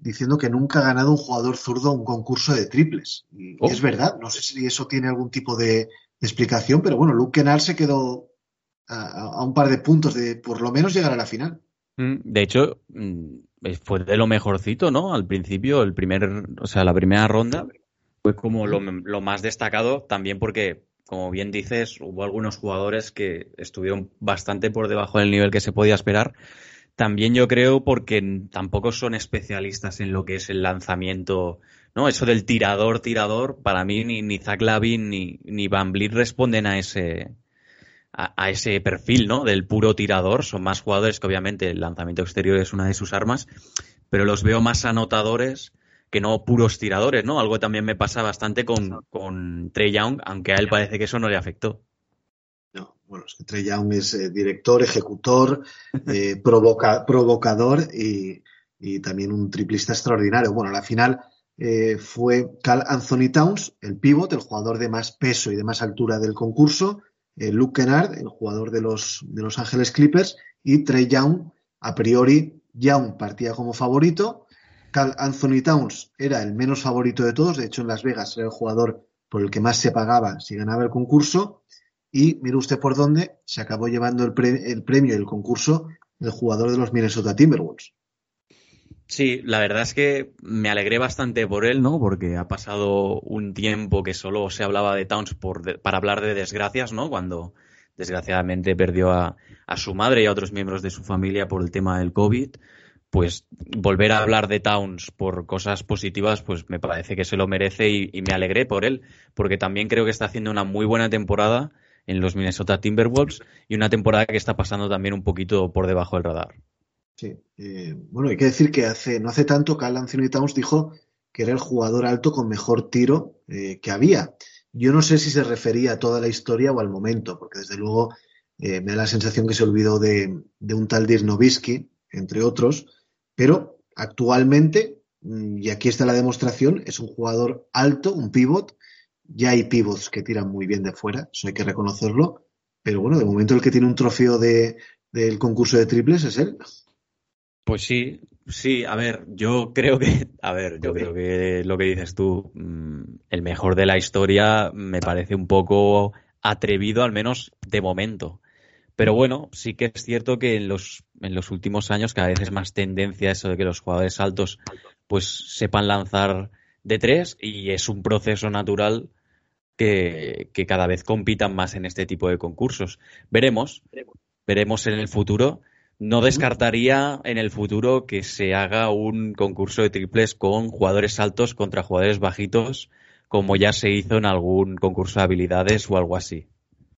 diciendo que nunca ha ganado un jugador zurdo un concurso de triples. Y oh. es verdad, no sé si eso tiene algún tipo de, de explicación, pero bueno, Luke Kennard se quedó a, a, un par de puntos de por lo menos llegar a la final. Mm, de hecho, mm, fue de lo mejorcito, ¿no? Al principio, el primer, o sea, la primera ronda fue como lo, lo más destacado, también porque, como bien dices, hubo algunos jugadores que estuvieron bastante por debajo del nivel que se podía esperar. También yo creo porque tampoco son especialistas en lo que es el lanzamiento, ¿no? Eso del tirador, tirador, para mí ni, ni Zach Lavin ni, ni Van Vliet responden a ese, a, a, ese perfil, ¿no? Del puro tirador. Son más jugadores que obviamente el lanzamiento exterior es una de sus armas, pero los veo más anotadores que no puros tiradores, ¿no? Algo que también me pasa bastante con, con Trey Young, aunque a él parece que eso no le afectó. No, bueno, es que Trey Young es eh, director, ejecutor, <laughs> eh, provoca, provocador y, y, también un triplista extraordinario. Bueno, la final eh, fue Cal Anthony Towns, el pívot, el jugador de más peso y de más altura del concurso, Luke Kennard, el jugador de los, de los Ángeles Clippers, y Trey Young, a priori, Young partía como favorito. Cal Anthony Towns era el menos favorito de todos, de hecho en Las Vegas era el jugador por el que más se pagaba si ganaba el concurso. Y mire usted por dónde se acabó llevando el, pre el premio y el concurso el jugador de los Minnesota Timberwolves. Sí, la verdad es que me alegré bastante por él, ¿no? Porque ha pasado un tiempo que solo se hablaba de Towns para hablar de desgracias, ¿no? Cuando desgraciadamente perdió a, su madre y a otros miembros de su familia por el tema del COVID, pues volver a hablar de Towns por cosas positivas, pues me parece que se lo merece y me alegré por él, porque también creo que está haciendo una muy buena temporada en los Minnesota Timberwolves y una temporada que está pasando también un poquito por debajo del radar. Sí, eh, bueno, hay que decir que hace no hace tanto Carl Anthony Towns dijo que era el jugador alto con mejor tiro eh, que había. Yo no sé si se refería a toda la historia o al momento, porque desde luego me da la sensación que se olvidó de, de un tal Dirk entre otros, pero actualmente, mm, y aquí está la demostración, es un jugador alto, un pivot, ya hay pivots que tiran muy bien de fuera, eso hay que reconocerlo, pero bueno, de momento el que tiene un trofeo de, del concurso de triples es él. Pues sí, sí, a ver, yo creo que, a ver, yo creo que lo que dices tú, mm, el mejor de la historia me parece un poco atrevido, al menos de momento. Pero bueno, sí que es cierto que en los, en los últimos años cada vez es más tendencia eso de que los jugadores altos pues sepan lanzar de tres y es un proceso natural que, que cada vez compitan más en este tipo de concursos. Veremos, veremos en el futuro. No descartaría en el futuro que se haga un concurso de triples con jugadores altos contra jugadores bajitos, como ya se hizo en algún concurso de habilidades o algo así.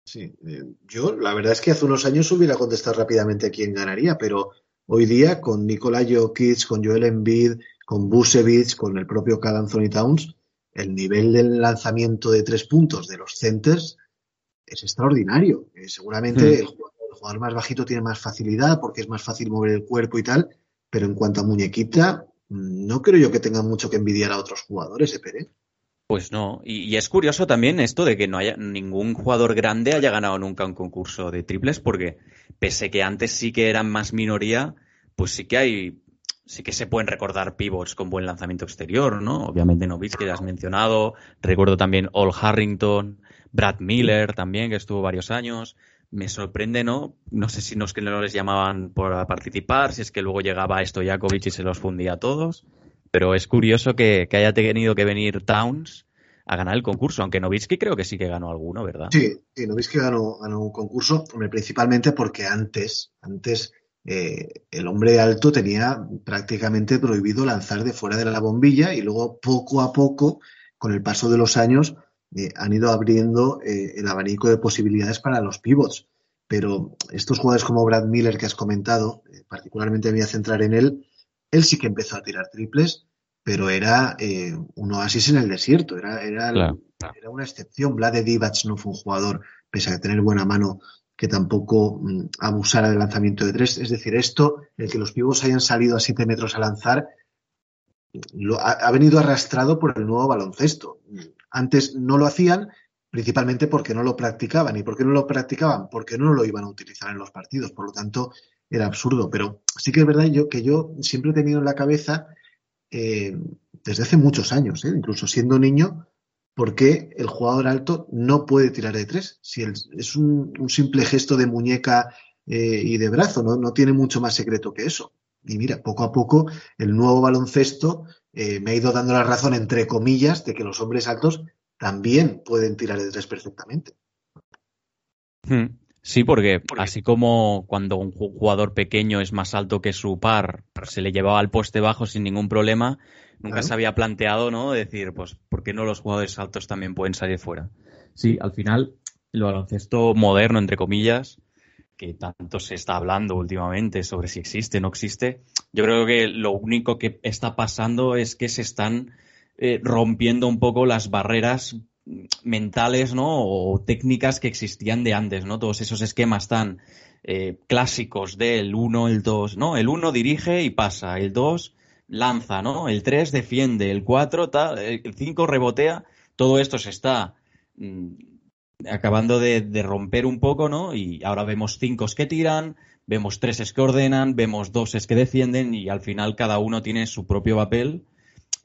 Sí, eh, yo la verdad es que hace unos años hubiera contestado rápidamente a quién ganaría, pero hoy día con Nikola Jokic, con Joel Embiid, con Busevich, con el propio Cal Anthony Towns, el nivel del lanzamiento de tres puntos de los centers es extraordinario. Eh, seguramente hmm. el, jugador, más bajito tiene más facilidad porque es más fácil mover el cuerpo y tal, pero en cuanto a muñequita, mm, no creo yo que tenga mucho que envidiar a otros jugadores, ¿eh, Pérez? Pues no, y, es curioso también esto de que no haya ningún jugador grande haya ganado nunca un concurso de triples, porque pese que antes sí que eran más minoría, pues sí que hay, sí que se pueden recordar pivots con buen lanzamiento exterior, ¿no? Obviamente Novich, que ya has mencionado, recuerdo también Ol Harrington, Brad Miller también, que estuvo varios años. Me sorprende, ¿no? No sé si no que no les llamaban por participar, si es que luego llegaba esto Jakovic y se los fundía a todos pero es curioso que, haya tenido que venir Towns a ganar el concurso, aunque Novitsky creo que sí que ganó alguno, ¿verdad? Sí, sí Novitsky ganó, ganó un concurso, principalmente porque antes, antes eh, el hombre alto tenía prácticamente prohibido lanzar de fuera de la bombilla y luego poco a poco, con el paso de los años, eh, han ido abriendo eh, el abanico de posibilidades para los pivots. Pero estos jugadores como Brad Miller que has comentado, particularmente me voy a centrar en él, él sí que empezó a tirar triples, pero era eh, un oasis en el desierto, era, era, era una excepción. Vlade Divac no fue un jugador, pese a tener buena mano, que tampoco mm, abusara del lanzamiento de tres. Es decir, esto, el que los pibos hayan salido a siete metros a lanzar, lo, ha, venido arrastrado por el nuevo baloncesto. Antes no lo hacían, principalmente porque no lo practicaban. ¿Y por qué no lo practicaban? Porque no lo iban a utilizar en los partidos. Por lo tanto, era absurdo. Pero sí que es verdad yo, que yo siempre he tenido en la cabeza, eh, desde hace muchos años, eh, incluso siendo niño, por qué el jugador alto no puede tirar de tres. Si es un, simple gesto de muñeca eh, y de brazo, ¿no? no tiene mucho más secreto que eso. Y mira, poco a poco el nuevo baloncesto me ha ido dando la razón, entre comillas, de que los hombres altos también pueden tirar de tres perfectamente. Hmm. Sí, porque así como cuando un jugador pequeño es más alto que su par, se le llevaba al poste bajo sin ningún problema, nunca se había planteado, ¿no? Decir, pues, ¿por qué no los jugadores altos también pueden salir fuera? Sí, al final, el baloncesto moderno, entre comillas, que tanto se está hablando últimamente sobre si existe o no existe, yo creo que lo único que está pasando es que se están eh, rompiendo un poco las barreras mentales, ¿no? O técnicas que existían de antes, ¿no? Todos esos esquemas tan eh, clásicos del 1, el 2, ¿no? El 1 dirige y pasa, el 2 lanza, ¿no? El 3 defiende, el 4 tal, el 5 rebotea. Todo esto se está mm, acabando de, romper un poco, ¿no? Y ahora vemos 5 que tiran, vemos 3 que ordenan, vemos 2 que defienden y al final cada uno tiene su propio papel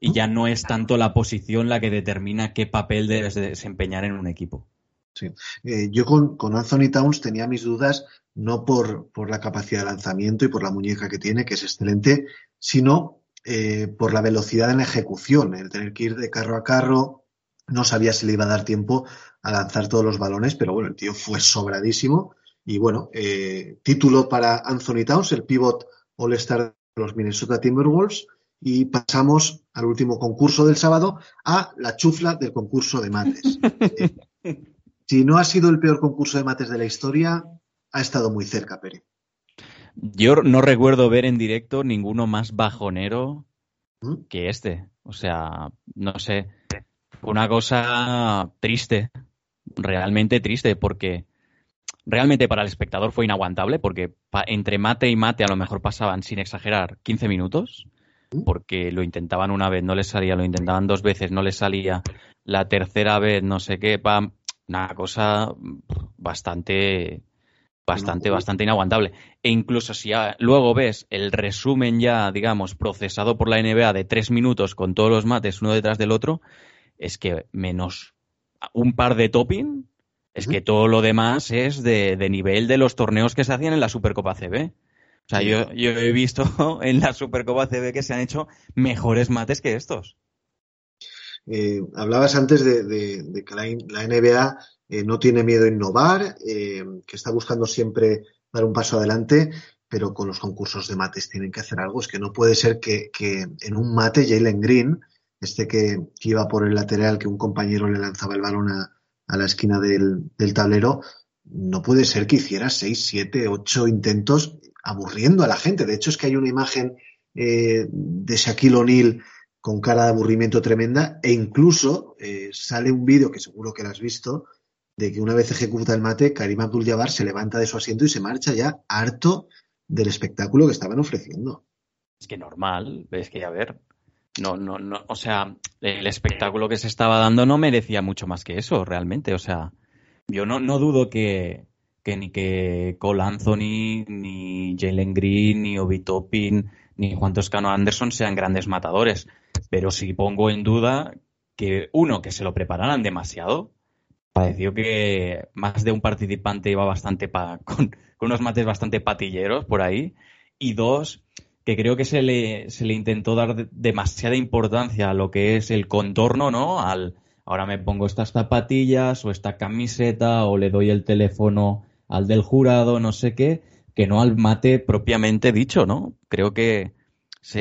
y ya no es tanto la posición la que determina qué papel debes desempeñar en un equipo. Sí. Eh, yo con, Anthony Towns tenía mis dudas no por, la capacidad de lanzamiento y por la muñeca que tiene, que es excelente, sino eh, por la velocidad en la ejecución, el tener que ir de carro a carro. No sabía si le iba a dar tiempo a lanzar todos los balones, pero bueno, el tío fue sobradísimo. Y bueno, eh, título para Anthony Towns, el pivot All-Star de los Minnesota Timberwolves y pasamos al último concurso del sábado a la chufla del concurso de mates. <laughs> si no ha sido el peor concurso de mates de la historia, ha estado muy cerca, Pere. Yo no recuerdo ver en directo ninguno más bajonero ¿Mm? que este. O sea, no sé. Una cosa triste, realmente triste, porque realmente para el espectador fue inaguantable porque entre mate y mate a lo mejor pasaban, sin exagerar, 15 minutos porque lo intentaban una vez, no les salía, lo intentaban dos veces, no les salía, la tercera vez, no sé qué, pam, una cosa bastante, bastante, bastante inaguantable. E incluso si luego ves el resumen ya, digamos, procesado por la NBA de tres minutos con todos los mates uno detrás del otro, es que menos un par de topping, es que todo lo demás es de, de nivel de los torneos que se hacían en la Supercopa CB. O sea, yo, yo he visto <laughs> en la Supercopa CB que se han hecho mejores mates que estos. Eh, hablabas antes de, que la, NBA eh, no tiene miedo a innovar, eh, que está buscando siempre dar un paso adelante, pero con los concursos de mates tienen que hacer algo. Es que no puede ser que, en un mate Jalen Green, este que, iba por el lateral, que un compañero le lanzaba el balón a, la esquina del, tablero, no puede ser que hiciera seis, siete, ocho intentos aburriendo a la gente. De hecho, es que hay una imagen eh, de Shaquille O'Neal con cara de aburrimiento tremenda e incluso sale un vídeo que seguro que lo has visto de que una vez ejecuta el mate, Karim Abdul-Jabbar se levanta de su asiento y se marcha ya harto del espectáculo que estaban ofreciendo. Es que normal, es que a ver, no, no, no, o sea, el espectáculo que se estaba dando no merecía mucho más que eso, realmente, o sea, yo no, no dudo que, que ni que Cole Anthony, ni Jalen Green, ni Obi Toppin, ni Juan Toscano Anderson sean grandes matadores. Pero sí pongo en duda que, uno, que se lo prepararan demasiado. Pareció que más de un participante iba bastante pa con, unos mates bastante patilleros por ahí. Y dos, que creo que se le, se le intentó dar demasiada importancia a lo que es el contorno, ¿no? Al ahora me pongo estas zapatillas o esta camiseta o le doy el teléfono al del jurado, no sé qué, que no al mate propiamente dicho, ¿no? Creo que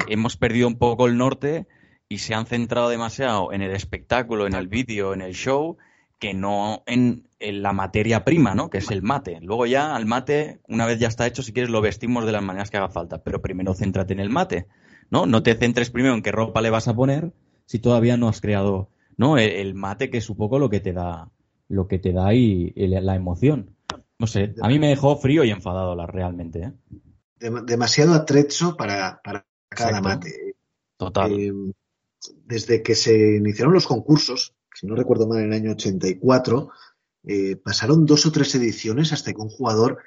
hemos perdido un poco el norte y se han centrado demasiado en el espectáculo, en el vídeo, en el show, que no en, la materia prima, ¿no? Que es el mate. Luego ya al mate, una vez ya está hecho, si quieres lo vestimos de las maneras que haga falta, pero primero céntrate en el mate, ¿no? No te centres primero en qué ropa le vas a poner si todavía no has creado, ¿no? El, mate que es un poco lo que te da, lo que te da y la emoción. No sé, a mí me dejó frío y enfadado la, realmente. ¿eh? demasiado atrecho para, cada mate. Total. Eh, desde que se iniciaron los concursos, si no recuerdo mal, en el año 84, eh, pasaron dos o tres ediciones hasta que un jugador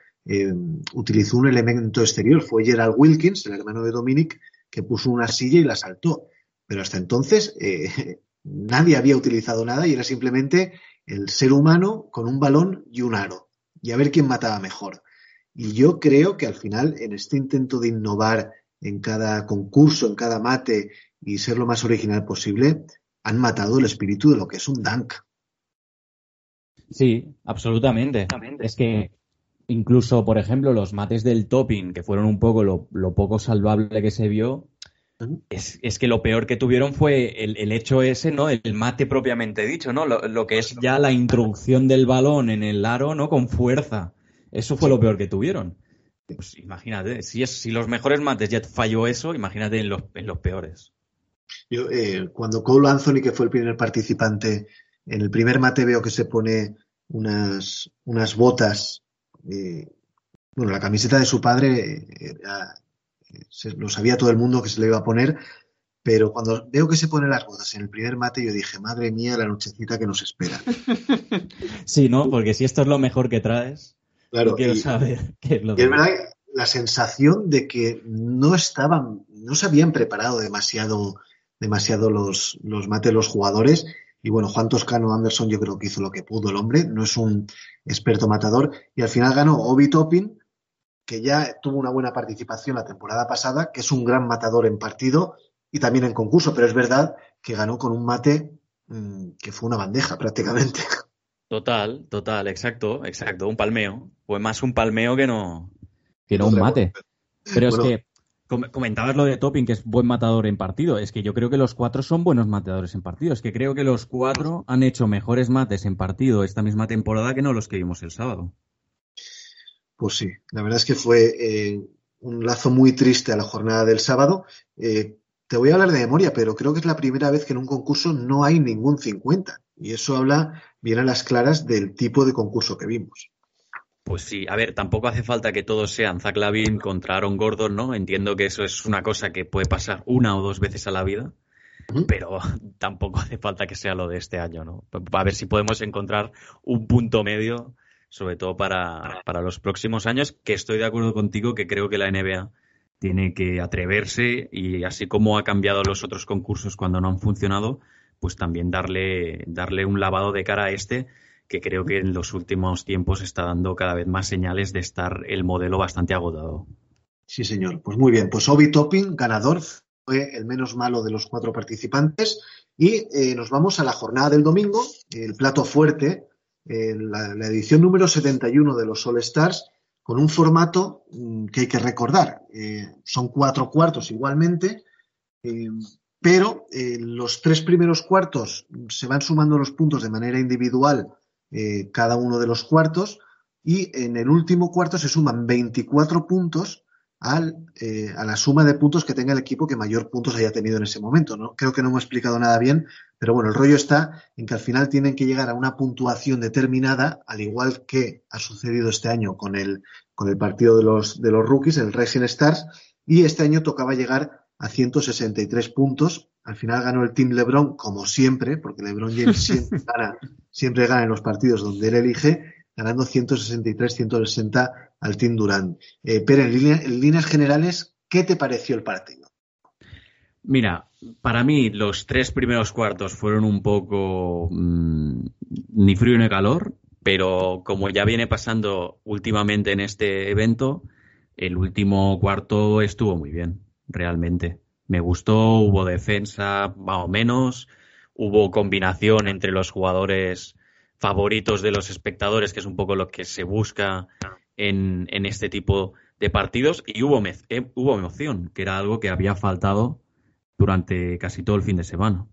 utilizó un elemento exterior. Fue Gerald Wilkins, el hermano de Dominic, que puso una silla y la saltó. Pero hasta entonces <laughs> nadie había utilizado nada y era simplemente el ser humano con un balón y un aro y a ver quién mataba mejor. Y yo creo que al final, en este intento de innovar en cada concurso, en cada mate y ser lo más original posible, han matado el espíritu de lo que es un dunk. Sí, absolutamente. Es que incluso, por ejemplo, los mates del topping, que fueron un poco lo, poco salvable que se vio, es, que lo peor que tuvieron fue el, hecho ese, ¿no? El mate propiamente dicho, ¿no? Lo, que es ya la introducción del balón en el aro, ¿no? Con fuerza. Eso fue lo peor que tuvieron. Pues imagínate, si, es, si los mejores mates ya falló eso, imagínate en los, en los peores. Yo, eh, cuando Cole Anthony, que fue el primer participante, en el primer mate veo que se pone unas, unas botas, eh, bueno, la camiseta de su padre era lo sabía todo el mundo que se le iba a poner, pero cuando veo que se pone las botas en el primer mate, yo dije, madre mía, la nochecita que nos espera. <laughs> Sí, ¿no? Porque si esto es lo mejor que traes, claro, quiero saber qué es lo que... Verdad la sensación de que no estaban, no se habían preparado demasiado, demasiado los, los mates los jugadores. Y bueno, Juan Toscano Anderson yo creo que hizo lo que pudo el hombre, no es un experto matador. Y al final ganó Obi Toppin, que ya tuvo una buena participación la temporada pasada, que es un gran matador en partido y también en concurso, pero es verdad que ganó con un mate mm, que fue una bandeja prácticamente. Total, total, exacto, exacto, un palmeo. Fue más un palmeo que no, que no un mate. Pero es que comentabas lo de Topping, que es buen matador en partido. Es que yo creo que los cuatro son buenos matadores en partido. Es que creo que los cuatro han hecho mejores mates en partido esta misma temporada que no los que vimos el sábado. Pues sí, la verdad es que fue eh, un lazo muy triste a la jornada del sábado. Eh, te voy a hablar de memoria, pero creo que es la primera vez que en un concurso no hay ningún 50. Y eso habla bien a las claras del tipo de concurso que vimos. Pues sí, a ver, tampoco hace falta que todos sean Zach Lavin contra Aaron Gordon, ¿no? Entiendo que eso es una cosa que puede pasar una o dos veces a la vida, pero <laughs> tampoco hace falta que sea lo de este año, ¿no? A ver si podemos encontrar un punto medio, sobre todo para, para los próximos años, que estoy de acuerdo contigo, que creo que la NBA tiene que atreverse y así como ha cambiado los otros concursos cuando no han funcionado, pues también darle, darle un lavado de cara a este, que creo que en los últimos tiempos está dando cada vez más señales de estar el modelo bastante agotado. Sí, señor. Pues muy bien. Pues Obi Topping, ganador, fue el menos malo de los cuatro participantes. Y eh, nos vamos a la jornada del domingo, el plato fuerte, la, edición número 71 de los All Stars, con un formato mm, que hay que recordar. Eh, son cuatro cuartos igualmente, pero en eh, los tres primeros cuartos se van sumando los puntos de manera individual eh, cada uno de los cuartos y en el último cuarto se suman 24 puntos al, eh, a la suma de puntos que tenga el equipo que mayor puntos haya tenido en ese momento. ¿no? Creo que no hemos explicado nada bien, pero bueno, el rollo está en que al final tienen que llegar a una puntuación determinada, al igual que ha sucedido este año con el, con el partido de los, de los rookies, el Racing Stars, y este año tocaba llegar a 163 puntos. Al final ganó el Team LeBron, como siempre, porque LeBron James <laughs> siempre gana, siempre gana en los partidos donde él elige, ganando 163-160 al Team Durant. Eh, pero en, líneas generales, ¿qué te pareció el partido? Mira, para mí los tres primeros cuartos fueron un poco mm, ni frío ni calor, pero como ya viene pasando últimamente en este evento, el último cuarto estuvo muy bien realmente. Me gustó, hubo defensa más o menos, hubo combinación entre los jugadores favoritos de los espectadores, que es un poco lo que se busca en, este tipo de partidos, y hubo, eh, hubo emoción, que era algo que había faltado durante casi todo el fin de semana.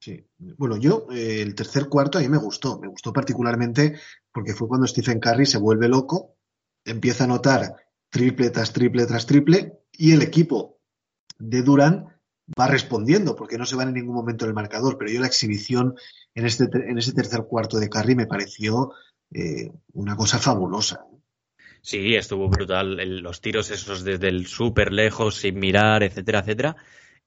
Sí, bueno, yo eh, el tercer cuarto a mí me gustó, me gustó particularmente porque fue cuando Stephen Curry se vuelve loco, empieza a anotar triple tras triple tras triple y el equipo de Durán va respondiendo, porque no se va en ningún momento el marcador, pero yo la exhibición en, este, en ese tercer cuarto de Carry me pareció eh, una cosa fabulosa. Sí, estuvo brutal. los tiros esos desde el súper lejos, sin mirar, etcétera, etcétera.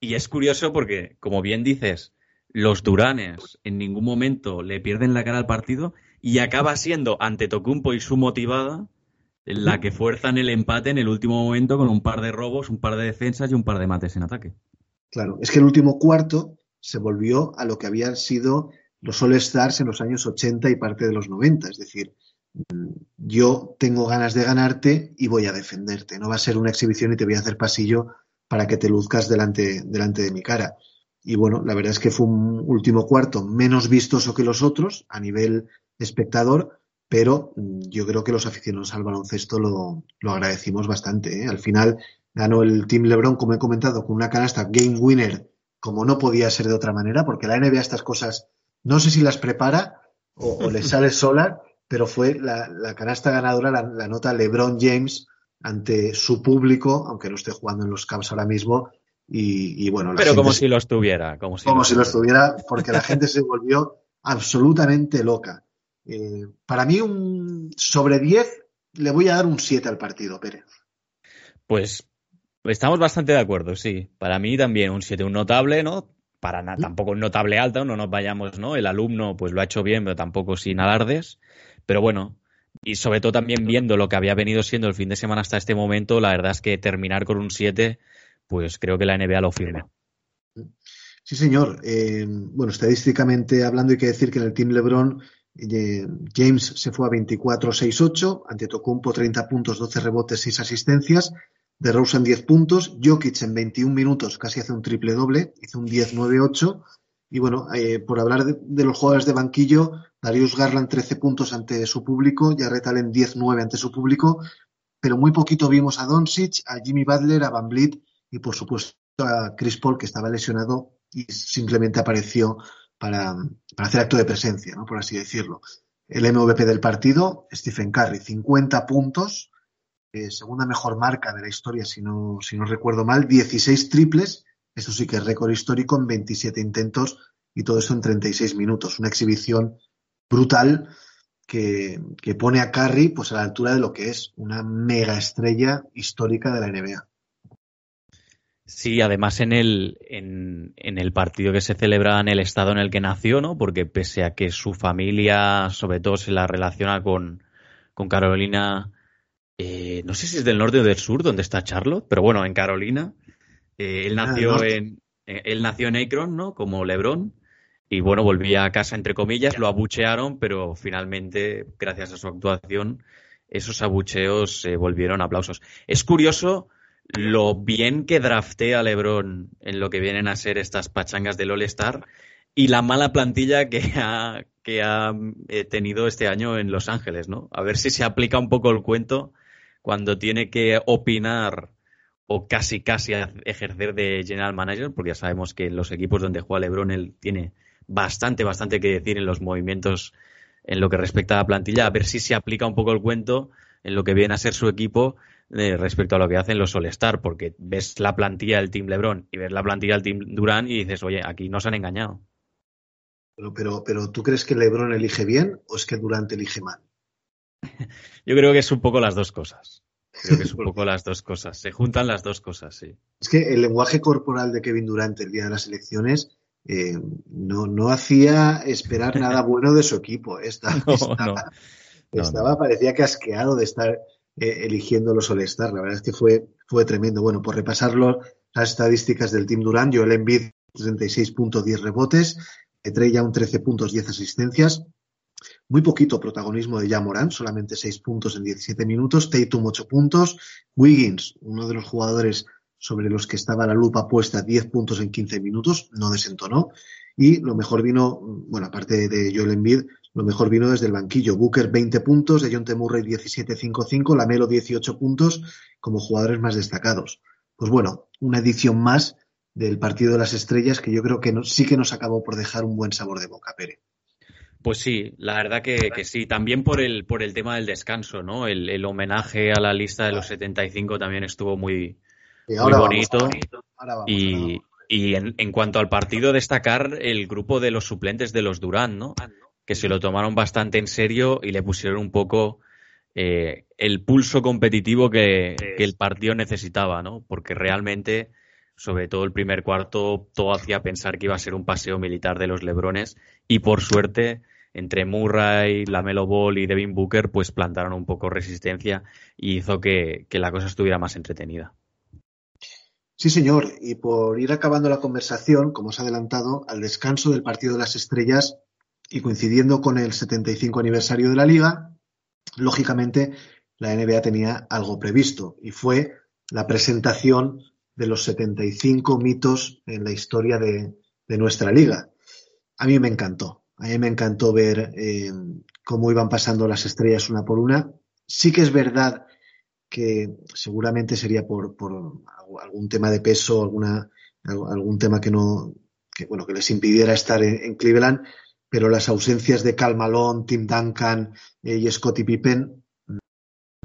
Y es curioso porque, como bien dices, los Duranes en ningún momento le pierden la cara al partido y acaba siendo ante Tocumpo y su motivada la que fuerzan el empate en el último momento con un par de robos, un par de defensas y un par de mates en ataque. Claro, es que el último cuarto se volvió a lo que habían sido los All Stars en los años 80 y parte de los 90. Es decir, yo tengo ganas de ganarte y voy a defenderte. No va a ser una exhibición y te voy a hacer pasillo para que te luzcas delante, delante de mi cara. Y bueno, la verdad es que fue un último cuarto menos vistoso que los otros a nivel espectador, pero mm, yo creo que los aficionados al baloncesto lo, agradecimos bastante. ¿eh? Al final ganó el Team LeBron, como he comentado, con una canasta game winner, como no podía ser de otra manera, porque la NBA estas cosas no sé si las prepara o, le sale <laughs> sola, pero fue la, canasta ganadora, la, nota LeBron James ante su público, aunque no esté jugando en los Cavs ahora mismo. Y, bueno, pero como si lo estuviera, como si, como si lo estuviera, porque la gente se volvió absolutamente loca. Eh, para mí, un sobre 10 le voy a dar un 7 al partido, Pérez. Pues estamos bastante de acuerdo, sí. Para mí también un 7, un notable, ¿no? Para nada, tampoco un notable alto, no nos vayamos, ¿no? El alumno pues lo ha hecho bien, pero tampoco sin alardes. Pero bueno, y sobre todo también viendo lo que había venido siendo el fin de semana hasta este momento, la verdad es que terminar con un 7, pues creo que la NBA lo firma. Sí, señor. Eh, bueno, estadísticamente hablando, hay que decir que en el Team LeBron James se fue a 24-6-8, ante Tocumpo 30 puntos, 12 rebotes, 6 asistencias, de en 10 puntos, Jokic en 21 minutos casi hace un triple doble, hizo un 10-9-8, y bueno, eh, por hablar de, los jugadores de banquillo, Darius Garland 13 puntos ante su público, Jarrett Allen 10-9 ante su público, pero muy poquito vimos a Doncic, a Jimmy Butler, a Van Vliet y por supuesto a Chris Paul que estaba lesionado y simplemente apareció para, hacer acto de presencia, ¿no? por así decirlo. El MVP del partido, Stephen Curry, 50 puntos, eh, segunda mejor marca de la historia, si no, si no recuerdo mal, 16 triples, eso sí que es récord histórico en 27 intentos y todo eso en 36 minutos. Una exhibición brutal que, que, pone a Curry pues a la altura de lo que es una mega estrella histórica de la NBA. Sí, además en el, en, en, el partido que se celebra en el estado en el que nació, ¿no? Porque pese a que su familia, sobre todo, se la relaciona con, con Carolina, eh, no sé si es del norte o del sur, donde está Charlotte, pero bueno, en Carolina. Eh, él, nació en, eh, él nació en Akron, ¿no? Como LeBron. Y bueno, volvía a casa, entre comillas, lo abuchearon, pero finalmente, gracias a su actuación, esos abucheos se volvieron aplausos. Es curioso lo bien que draftea LeBron en lo que vienen a ser estas pachangas del All-Star y la mala plantilla que ha, que ha eh, tenido este año en Los Ángeles, ¿no? A ver si se aplica un poco el cuento cuando tiene que opinar o casi casi ejercer de general manager, porque ya sabemos que en los equipos donde juega LeBron él tiene bastante, bastante que decir en los movimientos en lo que respecta a la plantilla, a ver si se aplica un poco el cuento en lo que viene a ser su equipo eh, respecto a lo que hacen los All-Star, porque ves la plantilla del Team LeBron y ves la plantilla del Team Durán y dices, oye, aquí nos han engañado. Pero, pero, pero ¿tú crees que LeBron elige bien o es que Durant elige mal? <laughs> Yo creo que es un poco las dos cosas. Creo que es un <laughs> poco las dos cosas. Se juntan las dos cosas, sí. Es que el lenguaje corporal de Kevin Durant el día de las elecciones eh, no, no hacía esperar nada <laughs> bueno de su equipo. Estaba, estaba, parecía que asqueado de estar eh, eligiendo los All-Star. La verdad es que fue, fue tremendo. Bueno, por repasarlo, las estadísticas del Team Durant, Joel Embiid 36 puntos, 10 rebotes, Trey un 13 puntos, 10 asistencias. Muy poquito protagonismo de Jamoran, solamente 6 puntos en 17 minutos. Tatum 8 puntos. Wiggins, uno de los jugadores sobre los que estaba la lupa puesta, 10 puntos en 15 minutos, no desentonó. Y lo mejor vino, bueno, aparte de Joel Embiid, lo mejor vino desde el banquillo. Booker 20 puntos, de John Murray 17-5-5, Lamelo 18 puntos como jugadores más destacados. Pues bueno, una edición más del partido de las estrellas que yo creo que sí que nos acabó por dejar un buen sabor de boca, Pere. Pues sí, la verdad que, sí. También por el, por el tema del descanso, ¿no? El, homenaje a la lista de los 75 también estuvo muy, muy bonito. y, y en, en, cuanto al partido, destacar el grupo de los suplentes de los Durán, ¿no? Que se lo tomaron bastante en serio y le pusieron un poco eh, el pulso competitivo que, que el partido necesitaba, ¿no? Porque realmente sobre todo el primer cuarto, todo hacía pensar que iba a ser un paseo militar de los Lebrones y por suerte entre Murray, Lamelo Ball y Devin Booker pues plantaron un poco resistencia y hizo que, la cosa estuviera más entretenida. Sí, señor. Y por ir acabando la conversación, como os ha adelantado, al descanso del Partido de las Estrellas y coincidiendo con el 75 aniversario de la liga, lógicamente la NBA tenía algo previsto y fue la presentación de los 75 mitos en la historia de, nuestra liga. A mí me encantó. A mí me encantó ver eh, cómo iban pasando las estrellas una por una. Sí que es verdad que seguramente sería por, algún tema de peso, alguna, algún tema que no, que, bueno, que les impidiera estar en, Cleveland, pero las ausencias de Cal Malone, Tim Duncan eh, y Scottie Pippen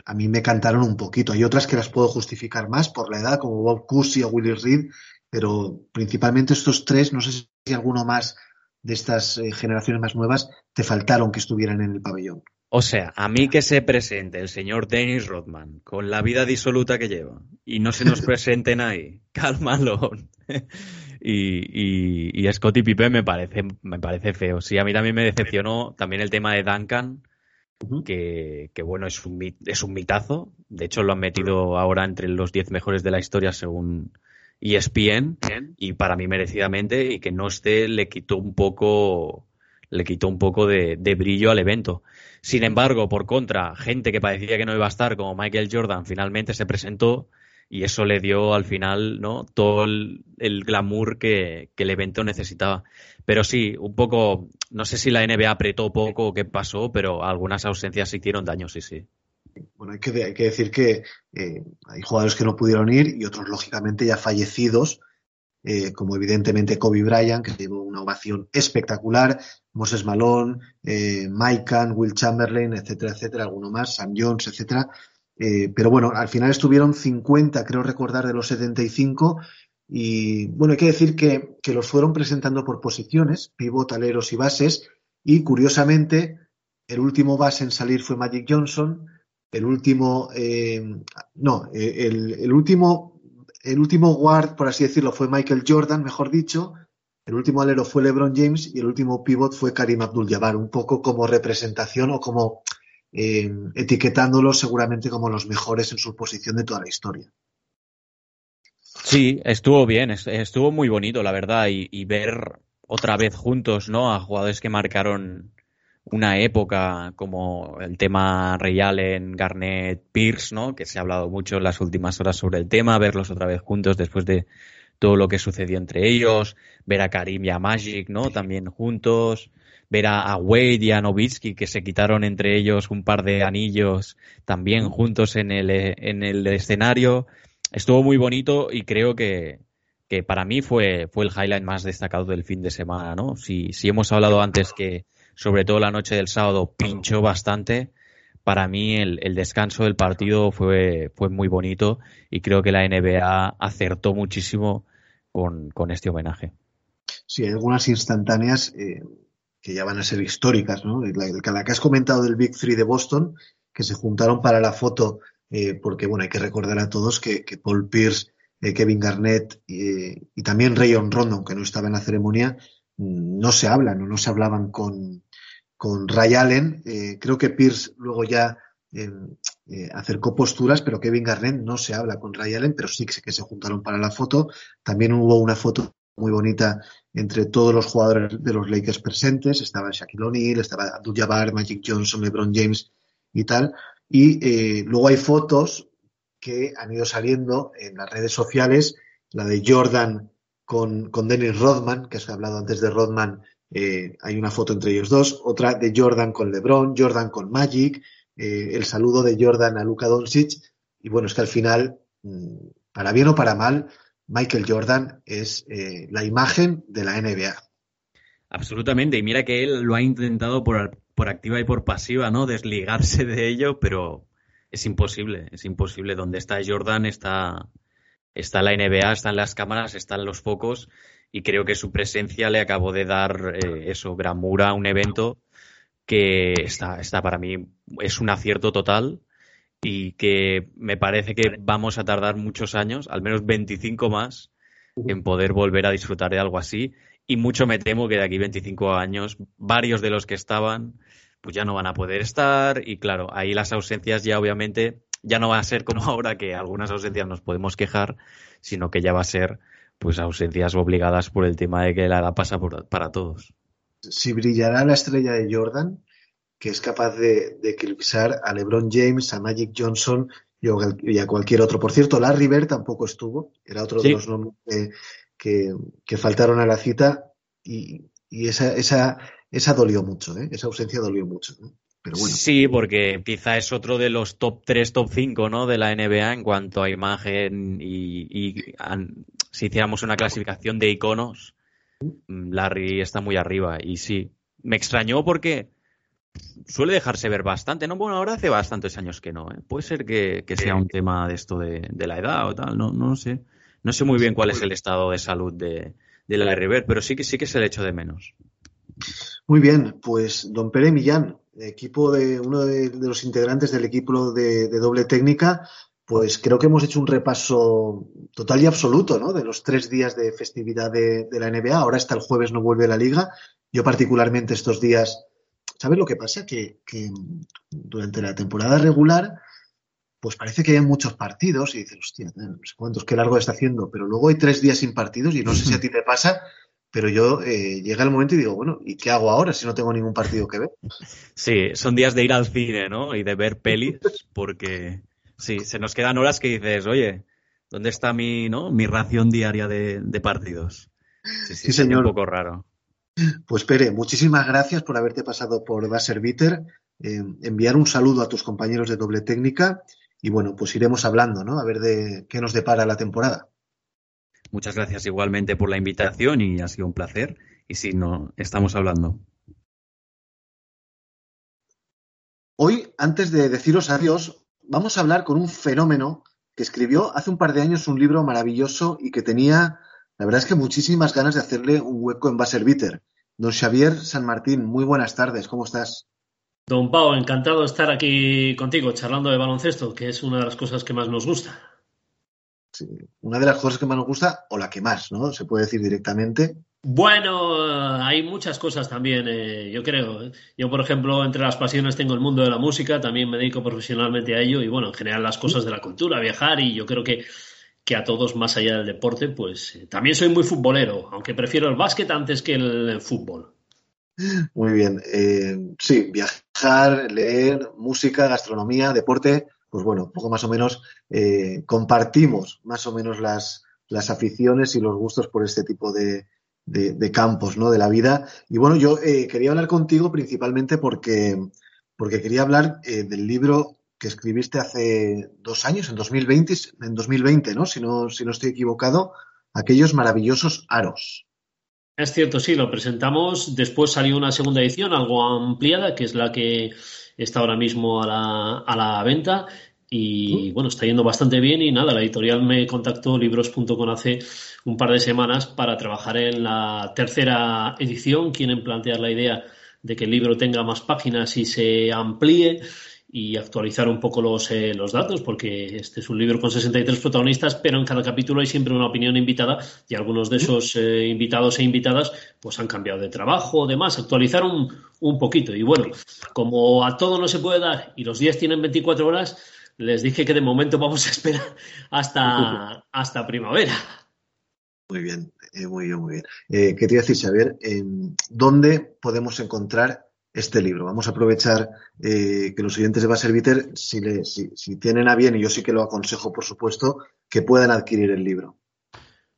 a mí me cantaron un poquito. Hay otras que las puedo justificar más por la edad, como Bob Cousy o Willie Reed, pero principalmente estos tres, no sé si alguno más de estas eh, generaciones más nuevas te faltaron que estuvieran en el pabellón. O sea, a mí que se presente el señor Dennis Rodman con la vida disoluta que lleva y no se nos presenten ahí, <laughs> cálmalo. Y, y, y Scottie Pippen me parece, me parece feo. Sí, a mí también me decepcionó también el tema de Duncan que, bueno, es un, es un mitazo. De hecho, lo han metido ahora entre los 10 mejores de la historia según ESPN y para mí merecidamente y que no esté le quitó un poco le quitó un poco de, brillo al evento. Sin embargo, por contra, gente que parecía que no iba a estar, como Michael Jordan, finalmente se presentó y eso le dio al final ¿no? todo el, glamour que, el evento necesitaba. Pero sí, un poco, no sé si la NBA apretó poco o qué pasó, pero algunas ausencias hicieron daño, sí, sí. Bueno, hay que, hay que decir que eh, hay jugadores que no pudieron ir y otros, lógicamente, ya fallecidos, eh, como evidentemente Kobe Bryant, que tuvo una ovación espectacular, Moses Malone, eh, Mike Will Chamberlain, etcétera, etcétera, alguno más, Sam Jones, etcétera. Eh, pero bueno, al final estuvieron 50, creo recordar, de los 75. Y bueno, hay que decir que, los fueron presentando por posiciones, pivot, aleros y bases. Y curiosamente, el último base en salir fue Magic Johnson, el último, eh, no, eh, el, último, el último guard, por así decirlo, fue Michael Jordan, mejor dicho, el último alero fue LeBron James y el último pivot fue Karim Abdul-Jabbar, un poco como representación o como eh, etiquetándolos seguramente como los mejores en su posición de toda la historia. Sí, estuvo bien, estuvo muy bonito, la verdad, y, ver otra vez juntos, ¿no? A jugadores que marcaron una época como el tema Ray Allen, Garnett, Pierce, ¿no? Que se ha hablado mucho en las últimas horas sobre el tema, verlos otra vez juntos después de todo lo que sucedió entre ellos, ver a Karim y a Magic, ¿no? También juntos, ver a, Wade y a Novitsky que se quitaron entre ellos un par de anillos también juntos en el, en el escenario. Estuvo muy bonito y creo que, que para mí fue, fue el highlight más destacado del fin de semana, ¿no? Si, si hemos hablado antes que sobre todo la noche del sábado pinchó bastante, para mí el, el, descanso del partido fue, fue muy bonito y creo que la NBA acertó muchísimo con, con este homenaje. Sí, hay algunas instantáneas eh, que ya van a ser históricas, ¿no? La, que has comentado del Big Three de Boston, que se juntaron para la foto, eh, porque bueno, hay que recordar a todos que, que Paul Pierce, eh, Kevin Garnett y también Rayon Rondo, aunque no estaba en la ceremonia, mm, no se hablan o no se hablaban con, con Ray Allen. Eh, creo que Pierce luego ya acercó posturas, pero Kevin Garnett no se habla con Ray Allen, pero sí que se juntaron para la foto. También hubo una foto muy bonita entre todos los jugadores de los Lakers presentes. Estaba Shaquille O'Neal, estaba Abdul-Jabbar, Magic Johnson, LeBron James y tal. Y luego hay fotos que han ido saliendo en las redes sociales, la de Jordan con, con Dennis Rodman, que has hablado antes de Rodman, eh, hay una foto entre ellos dos, otra de Jordan con LeBron, Jordan con Magic, eh, el saludo de Jordan a Luka Doncic. Y bueno, es que al final, mm, para bien o para mal, Michael Jordan es eh, la imagen de la NBA. Absolutamente, y mira que él lo ha intentado por, por activa y por pasiva, ¿no? Desligarse de ello, pero es imposible, es imposible. Donde está Jordan está, está la NBA, están las cámaras, están los focos y creo que su presencia le acabó de dar eh, eso, gramura a un evento que está, está para mí, es un acierto total y que me parece que vamos a tardar muchos años, al menos 25 más, en poder volver a disfrutar de algo así. Y mucho me temo que de aquí 25 años, varios de los que estaban, pues ya no van a poder estar. Y claro, ahí las ausencias ya obviamente ya no va a ser como <laughs> ahora que algunas ausencias nos podemos quejar, sino que ya va a ser pues ausencias obligadas por el tema de que la edad pasa para todos. Si brillará la estrella de Jordan, que es capaz de, eclipsar a LeBron James, a Magic Johnson y a cualquier otro. Por cierto, Larry Bird tampoco estuvo, era otro de los nombres que, faltaron a la cita y, esa, esa, esa dolió mucho, ¿eh? esa ausencia dolió mucho. Sí, porque quizá es otro de los top 3, top 5 ¿no? de la NBA en cuanto a imagen y, si hiciéramos una clasificación de iconos, Larry está muy arriba. Y sí, me extrañó porque suele dejarse ver bastante. No, bueno, ahora hace bastantes años que no. ¿eh? Puede ser que, sea un tema de esto de, la edad o tal, no, no sé. No sé muy bien cuál es el estado de salud de, de Larry Bird, pero sí que sí que se le echo de menos. Muy bien, pues don Pere Millán, equipo de uno de, los integrantes del equipo de, doble técnica, pues creo que hemos hecho un repaso total y absoluto, ¿no? De los tres días de festividad de, la NBA. Ahora hasta el jueves no vuelve la liga. Yo particularmente estos días, ¿sabes lo que pasa? Que, durante la temporada regular, pues parece que hay muchos partidos y dices, hostia, no sé cuántos, qué largo está haciendo, pero luego hay tres días sin partidos y no sé si a <laughs> ti te pasa, pero yo eh, llega el momento y digo, bueno, ¿y qué hago ahora si no tengo ningún partido que ver? Sí, son días de ir al cine, ¿no? Y de ver pelis, <laughs> porque sí, se nos quedan horas que dices, oye, ¿dónde está mi, ¿no? mi ración diaria de, partidos? Sí, sí, señor. Un poco raro. Pues Pere, muchísimas gracias por haberte pasado por Baser Bitter, eh, enviar un saludo a tus compañeros de doble técnica y bueno, pues iremos hablando, ¿no? A ver de qué nos depara la temporada. Muchas gracias igualmente por la invitación y ha sido un placer. Y si no, estamos hablando. Hoy, antes de deciros adiós, vamos a hablar con un fenómeno que escribió hace un par de años un libro maravilloso y que tenía, la verdad es que muchísimas ganas de hacerle un hueco en Bitter. Don Xavier San Martín, muy buenas tardes, ¿cómo estás? Don Pau, encantado de estar aquí contigo charlando de baloncesto, que es una de las cosas que más nos gusta. Sí, una de las cosas que más nos gusta, o la que más, ¿no? Se puede decir directamente. Bueno, hay muchas cosas también, eh, yo creo. Yo, por ejemplo, entre las pasiones tengo el mundo de la música, también me dedico profesionalmente a ello y, bueno, en general las cosas de la cultura, viajar y yo creo que, que a todos, más allá del deporte, pues eh, también soy muy futbolero, aunque prefiero el básquet antes que el, fútbol. Muy bien. Eh, sí, viajar, leer, música, gastronomía, deporte, pues bueno, poco más o menos compartimos más o menos las, las aficiones y los gustos por este tipo de, de, campos, ¿no? De la vida. Y bueno, yo eh, quería hablar contigo principalmente porque, porque quería hablar eh, del libro que escribiste hace dos años, en 2020, en 2020, ¿no? Si no, si no estoy equivocado, aquellos maravillosos aros. Es cierto, sí, lo presentamos. Después salió una segunda edición, algo ampliada, que es la que está ahora mismo a la, a la venta. Y bueno, está yendo bastante bien y nada, la editorial me contactó libros.com hace un par de semanas para trabajar en la tercera edición. Quieren plantear la idea de que el libro tenga más páginas y se amplíe y actualizar un poco los, eh, los datos, porque este es un libro con 63 protagonistas, pero en cada capítulo hay siempre una opinión invitada y algunos de esos eh, invitados e invitadas pues han cambiado de trabajo o demás, actualizar un, un poquito. Y bueno, como a todo no se puede dar y los días tienen 24 horas, les dije que de momento vamos a esperar hasta, <laughs> hasta primavera. Muy bien, eh, muy bien, muy bien. Eh, quería decir, Xavier, ¿dónde podemos encontrar este libro? Vamos a aprovechar eh, que los oyentes de Baserviter, si, si, si tienen a bien, y yo sí que lo aconsejo, por supuesto, que puedan adquirir el libro.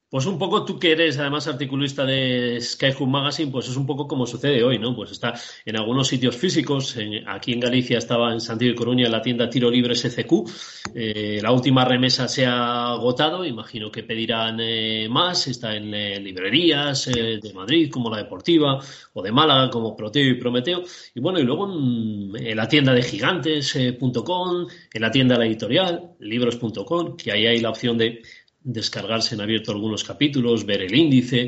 Pues un poco tú que eres además articulista de Skyhook Magazine, pues es un poco como sucede hoy, ¿no? Pues está en algunos sitios físicos, aquí en Galicia estaba en Santiago y Coruña la tienda Tiro Libre SCQ, eh, la última remesa se ha agotado, imagino que pedirán eh, más, está en eh, librerías de Madrid como la Deportiva o de Málaga como Proteo y Prometeo, y bueno, y luego en, en la tienda de gigantes.com, en la tienda de la editorial, libros.com, que ahí hay la opción de descargarse en abierto algunos capítulos, ver el índice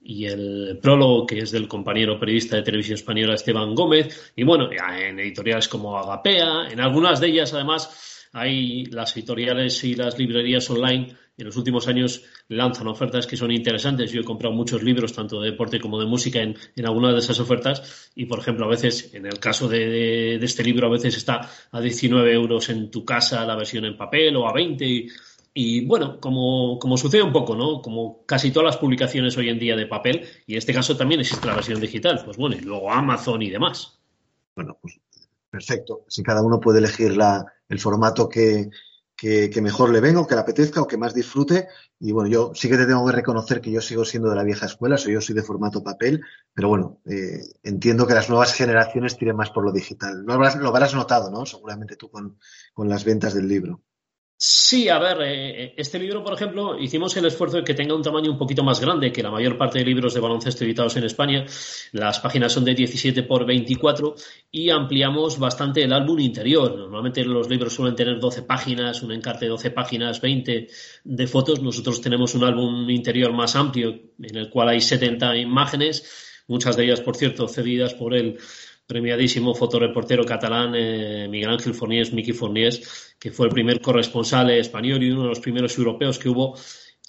y el prólogo que es del compañero periodista de televisión española Esteban Gómez y bueno, en editoriales como Agapea, en algunas de ellas además hay las editoriales y las librerías online en los últimos años lanzan ofertas que son interesantes. Yo he comprado muchos libros, tanto de deporte como de música, en, en algunas de esas ofertas. Y, por ejemplo, a veces, en el caso de, de, este libro, a veces está a 19 euros en tu casa la versión en papel o a 20. Y, y bueno, como, como, sucede un poco, ¿no? Como casi todas las publicaciones hoy en día de papel, y en este caso también existe la versión digital, pues bueno, y luego Amazon y demás. Bueno, pues perfecto. Si cada uno puede elegir la, el formato que, que, mejor le venga o que le apetezca o que más disfrute. Y bueno, yo sí que te tengo que reconocer que yo sigo siendo de la vieja escuela, soy yo soy de formato papel, pero bueno, eh, entiendo que las nuevas generaciones tiren más por lo digital. Lo habrás, lo habrás notado, ¿no? Seguramente tú con, con las ventas del libro. Sí, a ver, eh, eh, este libro, por ejemplo, hicimos el esfuerzo de que tenga un tamaño un poquito más grande que la mayor parte de libros de baloncesto editados en España. Las páginas son de 17 por 24 y ampliamos bastante el álbum interior. Normalmente los libros suelen tener 12 páginas, un encarte de 12 páginas, 20 de fotos. Nosotros tenemos un álbum interior más amplio en el cual hay 70 imágenes, muchas de ellas, por cierto, cedidas por el premiadísimo fotoreportero catalán eh, Miguel Ángel Forniés, Miki Forniés, que fue el primer corresponsal español y uno de los primeros europeos que hubo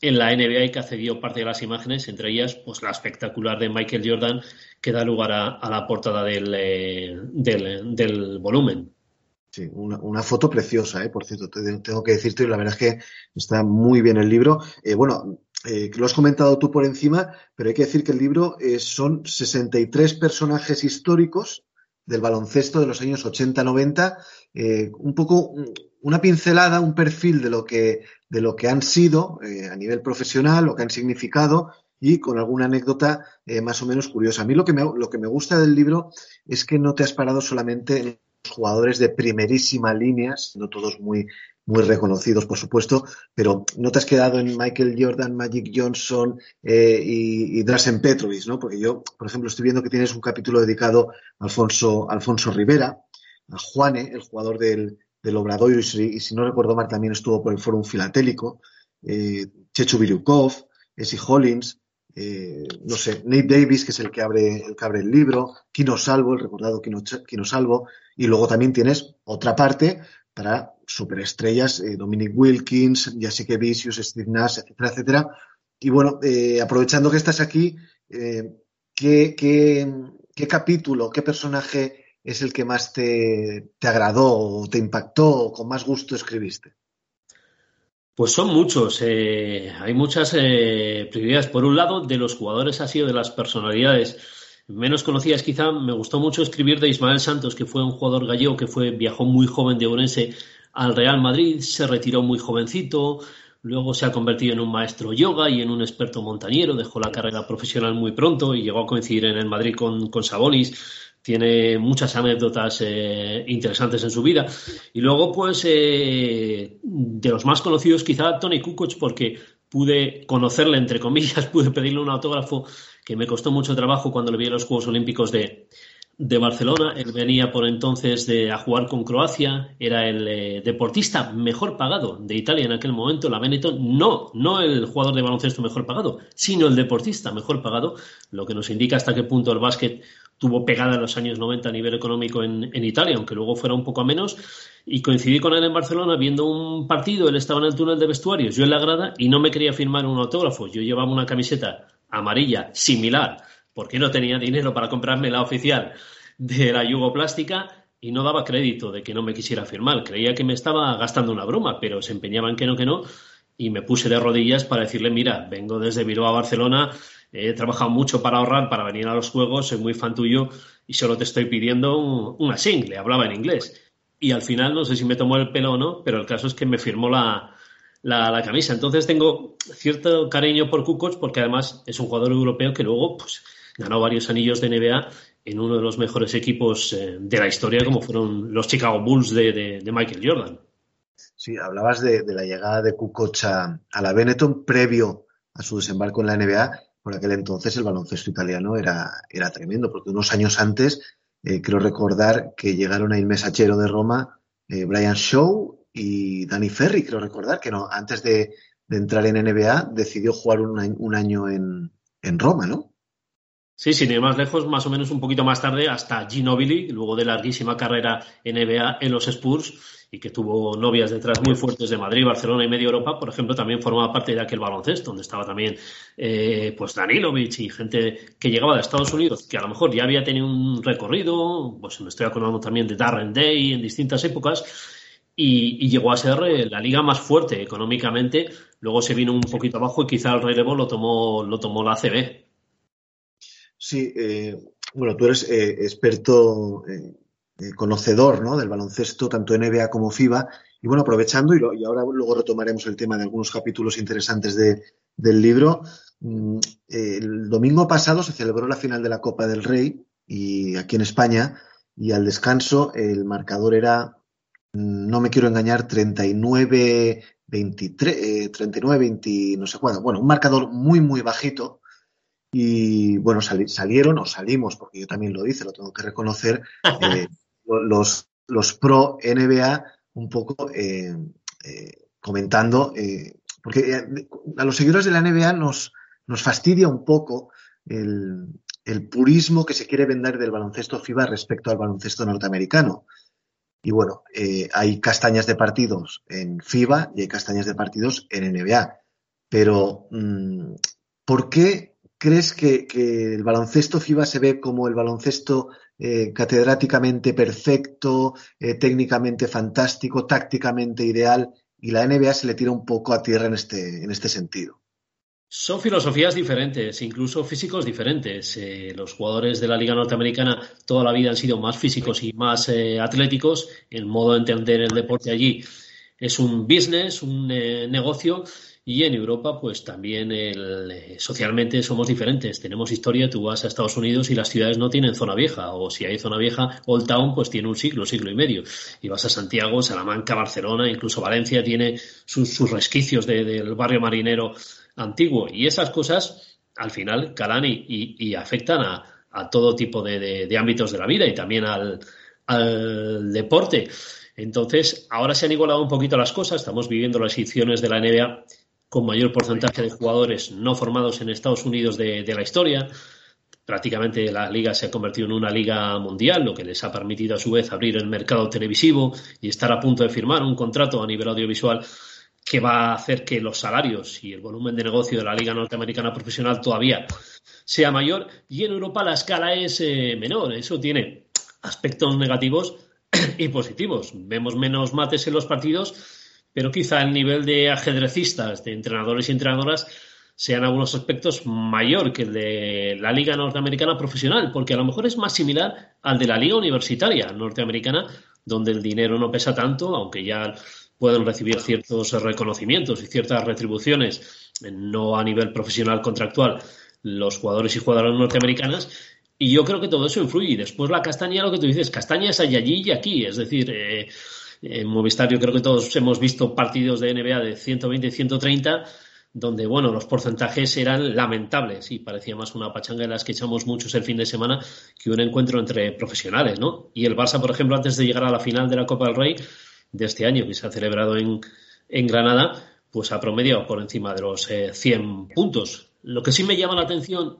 en la NBA y que accedió parte de las imágenes, entre ellas pues la espectacular de Michael Jordan que da lugar a, la portada del, eh, del, volumen. Sí, una, foto preciosa, ¿eh? por cierto, tengo que decirte, la verdad es que está muy bien el libro. Eh, bueno, eh, lo has comentado tú por encima, pero hay que decir que el libro son 63 personajes históricos del baloncesto de los años 80-90, eh, un poco una pincelada, un perfil de lo que, de lo que han sido eh, a nivel profesional, lo que han significado y con alguna anécdota eh, más o menos curiosa. A mí lo que, me, lo que me gusta del libro es que no te has parado solamente en jugadores de primerísima línea, siendo todos muy, muy reconocidos, por supuesto, pero no te has quedado en Michael Jordan, Magic Johnson eh, y, Drasen Petrovic, ¿no? Porque yo, por ejemplo, estoy viendo que tienes un capítulo dedicado a Alfonso, Alfonso Rivera, a Juane, el jugador del, del Obradoiro, y si, no recuerdo mal, también estuvo por el Fórum Filatélico, eh, Chechu Birukov, Essie Hollins, eh, no sé, Nate Davis, que es el que abre el, abre el libro, Kino Salvo, el recordado Kino, Salvo, y luego también tienes otra parte para superestrellas, eh, Dominic Wilkins, Jessica Vicious, Steve Nash, etcétera, etcétera. Y bueno, eh, aprovechando que estás aquí, ¿qué, qué, capítulo, qué personaje es el que más te, te agradó o te impactó o con más gusto escribiste? Pues son muchos. Eh, hay muchas eh, prioridades. Por un lado, de los jugadores ha sido de las personalidades menos conocidas, quizá me gustó mucho escribir de Ismael Santos, que fue un jugador gallego que fue viajó muy joven de Orense al Real Madrid, se retiró muy jovencito, luego se ha convertido en un maestro yoga y en un experto montañero, dejó la carrera profesional muy pronto y llegó a coincidir en el Madrid con, con Sabonis tiene muchas anécdotas eh, interesantes en su vida. Y luego, pues, eh, de los más conocidos, quizá Tony Kukoc, porque pude conocerle, entre comillas, <laughs> pude pedirle un autógrafo que me costó mucho trabajo cuando le vi en los Juegos Olímpicos de, de Barcelona. Él venía por entonces de, a jugar con Croacia, era el eh, deportista mejor pagado de Italia en aquel momento, la Benetton. No, no el jugador de baloncesto mejor pagado, sino el deportista mejor pagado, lo que nos indica hasta qué punto el básquet tuvo pegada en los años 90 a nivel económico en, Italia, aunque luego fuera un poco a menos. Y coincidí con él en Barcelona viendo un partido, él estaba en el túnel de vestuarios, yo en la grada, y no me quería firmar un autógrafo. Yo llevaba una camiseta amarilla similar, porque no tenía dinero para comprarme la oficial de la yugoplástica y no daba crédito de que no me quisiera firmar. Creía que me estaba gastando una broma, pero se empeñaban que no, que no. Y me puse de rodillas para decirle, mira, vengo desde Bilbao a Barcelona, he trabajado mucho para ahorrar, para venir a los juegos, soy muy fan tuyo y solo te estoy pidiendo un, una le hablaba en inglés. Y al final, no sé si me tomó el pelo o no, pero el caso es que me firmó la, la, camisa. Entonces tengo cierto cariño por Kukoc porque además es un jugador europeo que luego pues, ganó varios anillos de NBA en uno de los mejores equipos eh, de la historia como fueron los Chicago Bulls de, Michael Jordan. Sí, hablabas de, la llegada de Kukoc a, a la Benetton previo a su desembarco en la NBA por aquel entonces el baloncesto italiano era, era tremendo, porque unos años antes eh, creo recordar que llegaron a el mesachero de Roma eh, Brian Shaw y Danny Ferry, creo recordar que no, antes de, entrar en NBA decidió jugar un, un año en, en Roma, ¿no? Sí, sin ir más lejos, más o menos un poquito más tarde, hasta Ginobili, luego de larguísima carrera en NBA en los Spurs y que tuvo novias detrás muy fuertes de Madrid, Barcelona y media Europa, por ejemplo, también formaba parte de aquel baloncesto, donde estaba también eh, pues Danilovic y gente que llegaba de Estados Unidos, que a lo mejor ya había tenido un recorrido, pues me estoy acordando también de Darren Day en distintas épocas, y, llegó a ser la liga más fuerte económicamente. Luego se vino un poquito abajo y quizá el relevo lo tomó, lo tomó la ACB. Sí, eh, bueno, tú eres eh, experto, eh, conocedor ¿no? del baloncesto, tanto NBA como FIBA. Y bueno, aprovechando, y, ahora luego retomaremos el tema de algunos capítulos interesantes del libro. Mm, el domingo pasado se celebró la final de la Copa del Rey y aquí en España, y al descanso el marcador era, mm, no me quiero engañar, 39 23, 39, 20, no sé cuándo. Bueno, un marcador muy, muy bajito y bueno, salieron o salimos, porque yo también lo hice, lo tengo que reconocer, <laughs> eh, los, los pro NBA un poco eh, eh, comentando, porque a los seguidores de la NBA nos, nos fastidia un poco el, el, purismo que se quiere vender del baloncesto FIBA respecto al baloncesto norteamericano. Y bueno, hay castañas de partidos en FIBA y hay castañas de partidos en NBA. Pero, mm, ¿por qué ¿Crees que, el baloncesto FIBA se ve como el baloncesto eh, catedráticamente perfecto, eh, técnicamente fantástico, tácticamente ideal, y la NBA se le tira un poco a tierra en este, en este sentido? Son filosofías diferentes, incluso físicos diferentes. Eh, los jugadores de la Liga Norteamericana toda la vida han sido más físicos y más atléticos. El modo de entender el deporte allí es un business, un negocio y en Europa, pues también el, eh, socialmente somos diferentes. Tenemos historia, tú vas a Estados Unidos y las ciudades no tienen zona vieja, o si hay zona vieja, Old Town, pues tiene un siglo, siglo y medio. Y vas a Santiago, Salamanca, Barcelona, incluso Valencia tiene sus, resquicios del barrio marinero antiguo. Y esas cosas, al final, calan y, afectan a, todo tipo de, ámbitos de la vida y también al, al deporte. Entonces, ahora se han igualado un poquito las cosas, estamos viviendo las ediciones de la NBA con mayor porcentaje de jugadores no formados en Estados Unidos de, la historia. Prácticamente la liga se ha convertido en una liga mundial, lo que les ha permitido a su vez abrir el mercado televisivo y estar a punto de firmar un contrato a nivel audiovisual que va a hacer que los salarios y el volumen de negocio de la Liga Norteamericana Profesional todavía sea mayor y en Europa la escala es eh, menor. Eso tiene aspectos negativos <clears throat> y positivos. Vemos menos mates en los partidos, pero quizá el nivel de ajedrecistas, de entrenadores y entrenadoras, sean algunos aspectos mayor que el de la Liga Norteamericana Profesional, porque a lo mejor es más similar al de la Liga Universitaria Norteamericana, donde el dinero no pesa tanto, aunque ya pueden recibir ciertos reconocimientos y ciertas retribuciones, no a nivel profesional contractual, los jugadores y jugadoras norteamericanas. Y yo creo que todo eso influye. Y después la castaña, lo que tú dices, castaña es allí y aquí. Es decir, eh, en Movistar yo creo que todos hemos visto partidos de NBA de 120 y 130 donde, bueno, los porcentajes eran lamentables y parecía más una pachanga en las que echamos muchos el fin de semana que un encuentro entre profesionales, ¿no? Y el Barça, por ejemplo, antes de llegar a la final de la Copa del Rey de este año, que se ha celebrado en, en Granada, pues ha promediado por encima de los 100 eh, puntos. Lo que sí me llama la atención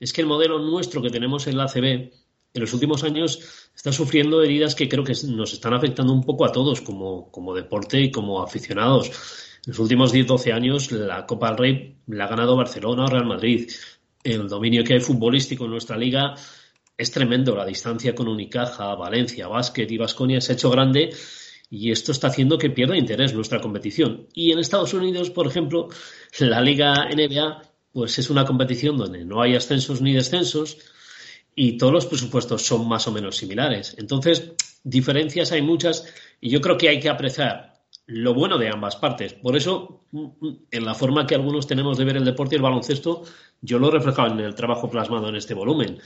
es que el modelo nuestro que tenemos en la ACB en los últimos años está sufriendo heridas que creo que nos están afectando un poco a todos como, como deporte y como aficionados. En los últimos 10-12 años la Copa del Rey la ha ganado Barcelona o Real Madrid. El dominio que hay futbolístico en nuestra liga es tremendo. La distancia con Unicaja, Valencia, Básquet y Vasconia se ha hecho grande y esto está haciendo que pierda interés nuestra competición. Y en Estados Unidos, por ejemplo, la Liga NBA pues es una competición donde no hay ascensos ni descensos y todos los presupuestos son más o menos similares. Entonces, diferencias hay muchas y yo creo que hay que apreciar lo bueno de ambas partes. Por eso, en la forma que algunos tenemos de ver el deporte y el baloncesto, yo lo he reflejado en el trabajo plasmado en este volumen.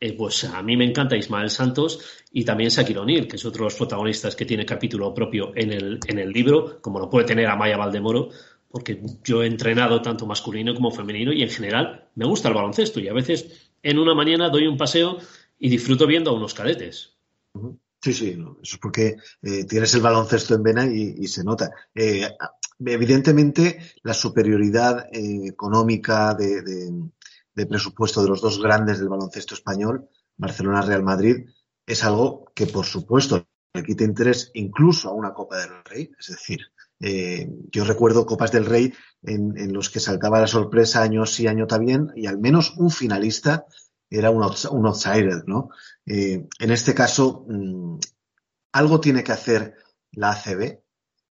Eh, pues a mí me encanta Ismael Santos y también Shaquille O'Neal, que es otro de los protagonistas que tiene capítulo propio en el, en el libro, como lo puede tener Amaya Valdemoro, porque yo he entrenado tanto masculino como femenino y en general me gusta el baloncesto y a veces en una mañana doy un paseo y disfruto viendo a unos cadetes. Sí, sí, eso es porque eh, tienes el baloncesto en vena y, se nota. Eh, evidentemente, la superioridad eh, económica de, presupuesto de los dos grandes del baloncesto español, Barcelona-Real Madrid, es algo que, por supuesto, le quita interés incluso a una Copa del Rey. Es decir, eh, yo recuerdo Copas del Rey en, los que saltaba la sorpresa año sí, año también, y al menos un finalista era un, outsider, ¿no? Eh, en este caso, mm, algo tiene que hacer la ACB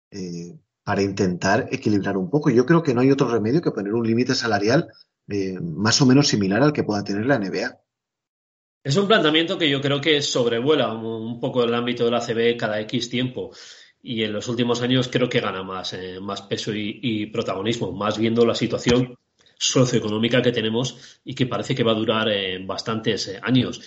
eh, para intentar equilibrar un poco. Yo creo que no hay otro remedio que poner un límite salarial más o menos similar al que pueda tener la NBA. Es un planteamiento que yo creo que sobrevuela un poco el ámbito de la ACB cada X tiempo y en los últimos años creo que gana más, eh, más peso y, protagonismo, más viendo la situación socioeconómica que tenemos y que parece que va a durar eh, bastantes eh, años.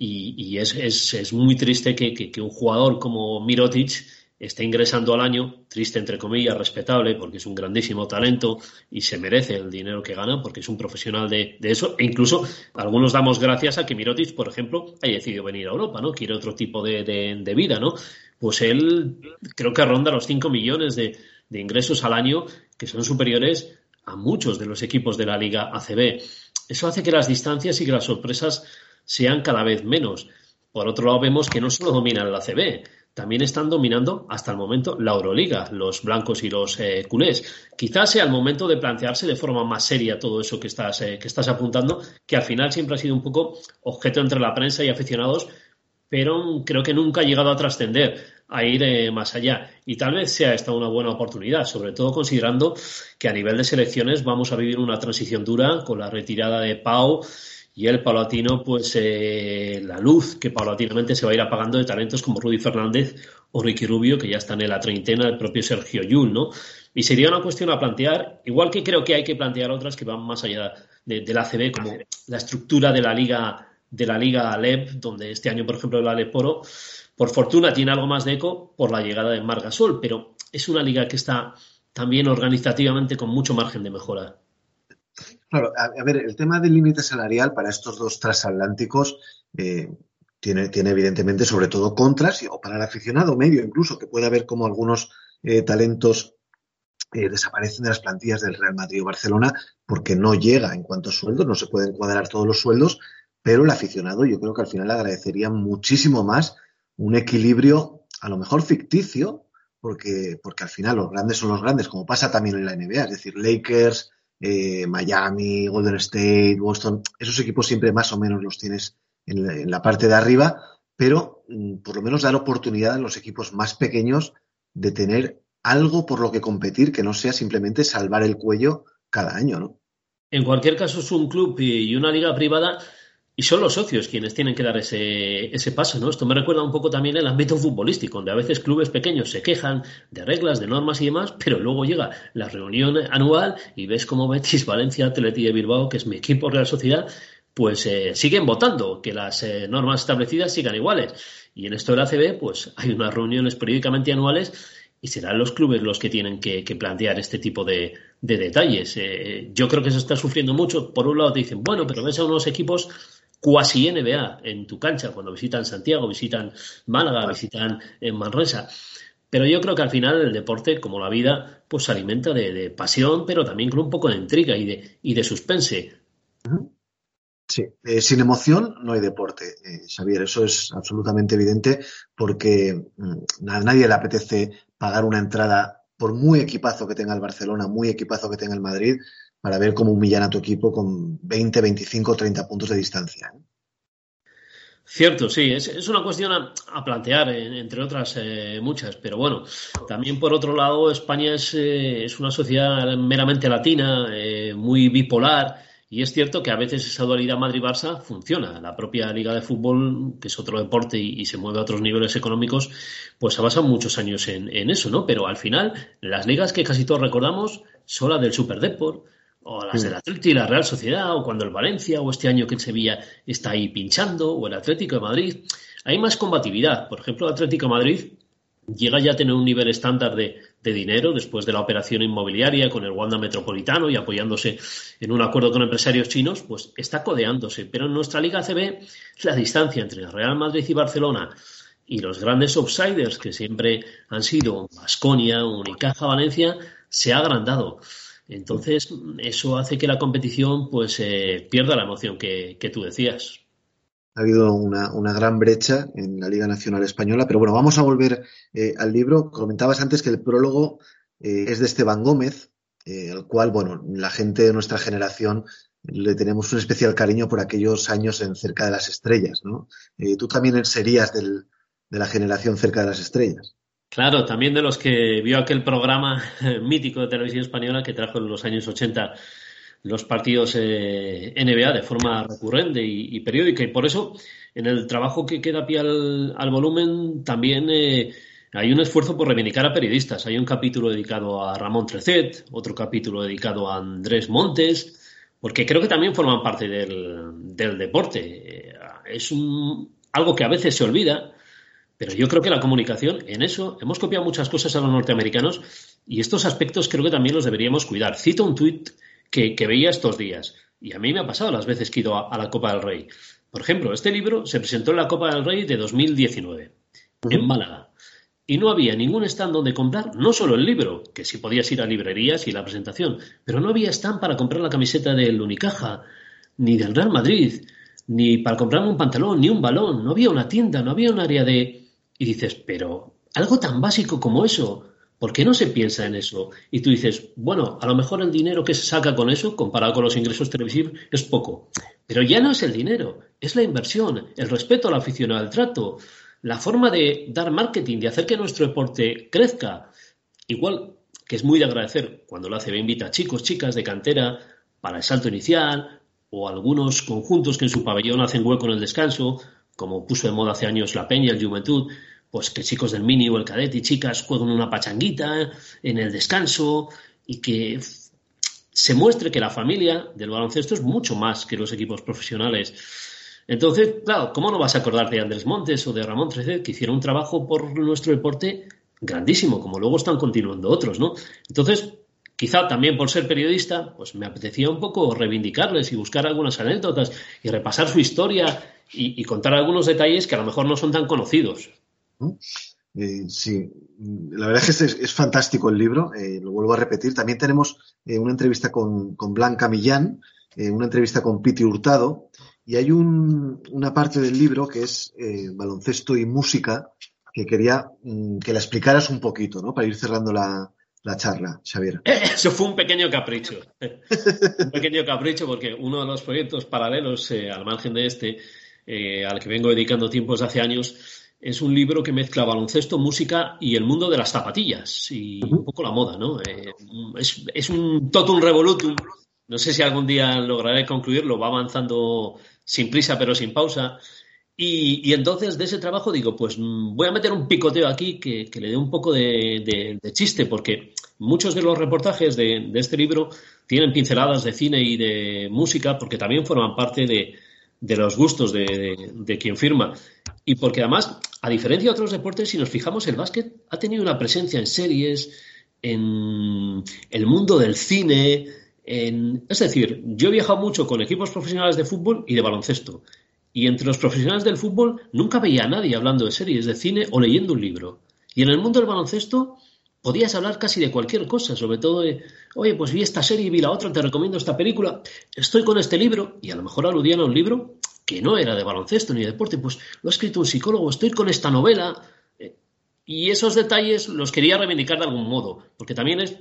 Y, es, es, es, muy triste que, que, un jugador como Mirotic esté ingresando al año, triste entre comillas, respetable, porque es un grandísimo talento y se merece el dinero que gana, porque es un profesional de, de eso. E incluso algunos damos gracias a que Mirotic, por ejemplo, haya decidido venir a Europa, ¿no? Quiere otro tipo de, de, de vida, ¿no? Pues él creo que ronda los 5 millones de, ingresos al año, que son superiores a muchos de los equipos de la Liga ACB. Eso hace que las distancias y que las sorpresas sean cada vez menos. Por otro lado, vemos que no solo dominan la ACB, también están dominando hasta el momento la Euroliga, los blancos y los eh, culés. Quizás sea el momento de plantearse de forma más seria todo eso que estás, eh, que estás apuntando, que al final siempre ha sido un poco objeto entre la prensa y aficionados, pero creo que nunca ha llegado a trascender, a ir eh, más allá. Y tal vez sea esta una buena oportunidad, sobre todo considerando que a nivel de selecciones vamos a vivir una transición dura con la retirada de Pau y el paulatino, pues eh, la luz que paulatinamente se va a ir apagando de talentos como Rudy Fernández o Ricky Rubio, que ya están en la treintena, el propio Sergio Yul, ¿no? Y sería una cuestión a plantear, igual que creo que hay que plantear otras que van más allá de, de la ACB, como la estructura de la liga de la Liga Alep, donde este año, por ejemplo, el Aleporo, por fortuna, tiene algo más de eco por la llegada de Margasol, pero es una liga que está también organizativamente con mucho margen de mejora. Claro, a, ver, el tema del límite salarial para estos dos transatlánticos eh, tiene, tiene evidentemente sobre todo contras, o para el aficionado medio incluso, que puede haber como algunos eh, talentos eh, desaparecen de las plantillas del Real Madrid o Barcelona porque no llega en cuanto a sueldos, no se pueden cuadrar todos los sueldos, pero el aficionado yo creo que al final agradecería muchísimo más un equilibrio, a lo mejor ficticio, porque, porque al final los grandes son los grandes, como pasa también en la NBA, es decir, Lakers, eh, Miami, Golden State, Boston, esos equipos siempre más o menos los tienes en la, parte de arriba, pero mm, por lo menos dar oportunidad a los equipos más pequeños de tener algo por lo que competir que no sea simplemente salvar el cuello cada año, ¿no? En cualquier caso es un club y una liga privada y son los socios quienes tienen que dar ese, ese paso, ¿no? Esto me recuerda un poco también el ámbito futbolístico, donde a veces clubes pequeños se quejan de reglas, de normas y demás, pero luego llega la reunión anual y ves como Betis, Valencia, Atleti de Bilbao, que es mi equipo Real Sociedad, pues eh, siguen votando que las eh, normas establecidas sigan iguales. Y en esto del ACB, pues hay unas reuniones periódicamente anuales y serán los clubes los que tienen que, plantear este tipo de, detalles. Eh, yo creo que se está sufriendo mucho. Por un lado te dicen, bueno, pero ves a unos equipos cuasi NBA en tu cancha cuando visitan Santiago, visitan Málaga, visitan en eh, Manresa. Pero yo creo que al final el deporte, como la vida, pues se alimenta de, pasión, pero también con un poco de intriga y de, y de suspense. Sí, eh, sin emoción no hay deporte, eh, Xavier, eso es absolutamente evidente porque mm, a nadie le apetece pagar una entrada, por muy equipazo que tenga el Barcelona, muy equipazo que tenga el Madrid, para ver cómo humillan a tu equipo con 20, 25, 30 puntos de distancia. ¿eh? Cierto, sí, es, una cuestión a, plantear, entre otras eh, muchas, pero bueno, también por otro lado, España es, eh, una sociedad meramente latina, muy bipolar, y es cierto que a veces esa dualidad Madrid-Barça funciona. La propia Liga de Fútbol, que es otro deporte y, se mueve a otros niveles económicos, pues se basa muchos años en, en, eso, ¿no? Pero al final, las ligas que casi todos recordamos son las del Super Deport, o las del Atlético y la Real Sociedad, o cuando el Valencia, o este año que el Sevilla está ahí pinchando, o el Atlético de Madrid. Hay más combatividad. Por ejemplo, el Atlético de Madrid llega ya a tener un nivel estándar de, dinero después de la operación inmobiliaria con el Wanda Metropolitano y apoyándose en un acuerdo con empresarios chinos, pues está codeándose. Pero en nuestra Liga CB, la distancia entre el Real Madrid y Barcelona y los grandes outsiders que siempre han sido Basconia, Unicaja, Valencia, se ha agrandado. Entonces, eso hace que la competición pues eh, pierda la emoción que, tú decías. Ha habido una, gran brecha en la Liga Nacional Española, pero bueno, vamos a volver eh, al libro. Comentabas antes que el prólogo eh, es de Esteban Gómez, al cual, bueno, la gente de nuestra generación le tenemos un especial cariño por aquellos años en Cerca de las Estrellas, ¿no? tú también serías de la generación Cerca de las Estrellas. Claro, también de los que vio aquel programa <laughs> mítico de televisión española que trajo en los años 80 los partidos eh, NBA de forma recurrente y, periódica. Y por eso, en el trabajo que queda pie al, volumen, también eh, hay un esfuerzo por reivindicar a periodistas. Hay un capítulo dedicado a Ramón Trecet, otro capítulo dedicado a Andrés Montes, porque creo que también forman parte del, del deporte. Eh, es un, algo que a veces se olvida pero yo creo que la comunicación, en eso, hemos copiado muchas cosas a los norteamericanos y estos aspectos creo que también los deberíamos cuidar. Cito un tuit que, veía estos días y a mí me ha pasado las veces que he ido a, la Copa del Rey. Por ejemplo, este libro se presentó en la Copa del Rey de 2019, en Málaga. Y no había ningún stand donde comprar, no solo el libro, que sí podías ir a librerías y la presentación, pero no había stand para comprar la camiseta del Unicaja, ni del Real Madrid, ni para comprarme un pantalón, ni un balón. No había una tienda, no había un área de, y dices, pero algo tan básico como eso, ¿por qué no se piensa en eso? Y tú dices, bueno, a lo mejor el dinero que se saca con eso, comparado con los ingresos televisivos, es poco. Pero ya no es el dinero, es la inversión, el respeto al aficionado, al trato, la forma de dar marketing, de hacer que nuestro deporte crezca. Igual que es muy de agradecer cuando lo hace invita a chicos, chicas de cantera para el salto inicial, o algunos conjuntos que en su pabellón hacen hueco en el descanso, como puso de moda hace años la Peña, el Juventud, pues que chicos del mini o el cadete y chicas jueguen una pachanguita en el descanso y que se muestre que la familia del baloncesto es mucho más que los equipos profesionales. Entonces, claro, ¿cómo no vas a acordar de Andrés Montes o de Ramón Trecet, que hicieron un trabajo por nuestro deporte grandísimo, como luego están continuando otros, ¿no? Entonces, quizá también por ser periodista, pues me apetecía un poco reivindicarles y buscar algunas anécdotas y repasar su historia y, contar algunos detalles que a lo mejor no son tan conocidos. Eh, sí, la verdad es que es, fantástico el libro, eh, lo vuelvo a repetir. También tenemos eh, una entrevista con, Blanca Millán, una entrevista con Piti Hurtado, y hay una parte del libro que es baloncesto y música, que quería mm, que la explicaras un poquito, ¿no? Para ir cerrando la charla, Xavier. <coughs> Eso fue un pequeño capricho. <laughs> un pequeño capricho porque uno de los proyectos paralelos al margen de este, al que vengo dedicando tiempos hace años, es un libro que mezcla baloncesto, música y el mundo de las zapatillas y un poco la moda, ¿no? Eh, es, un totum revolutum. No sé si algún día lograré concluirlo, va avanzando sin prisa pero sin pausa. Y, entonces de ese trabajo digo, pues mm, voy a meter un picoteo aquí que, le dé un poco de, chiste, porque muchos de los reportajes de, este libro tienen pinceladas de cine y de música, porque también forman parte de, de los gustos de, quien firma. Y porque además, a diferencia de otros deportes, si nos fijamos, el básquet ha tenido una presencia en series, en el mundo del cine. En... Es decir, yo he viajado mucho con equipos profesionales de fútbol y de baloncesto. Y entre los profesionales del fútbol nunca veía a nadie hablando de series, de cine o leyendo un libro. Y en el mundo del baloncesto podías hablar casi de cualquier cosa, sobre todo de, oye, pues vi esta serie, vi la otra, te recomiendo esta película, estoy con este libro, y a lo mejor aludían a un libro que no era de baloncesto ni de deporte, pues lo ha escrito un psicólogo, estoy con esta novela. Eh, y esos detalles los quería reivindicar de algún modo, porque también es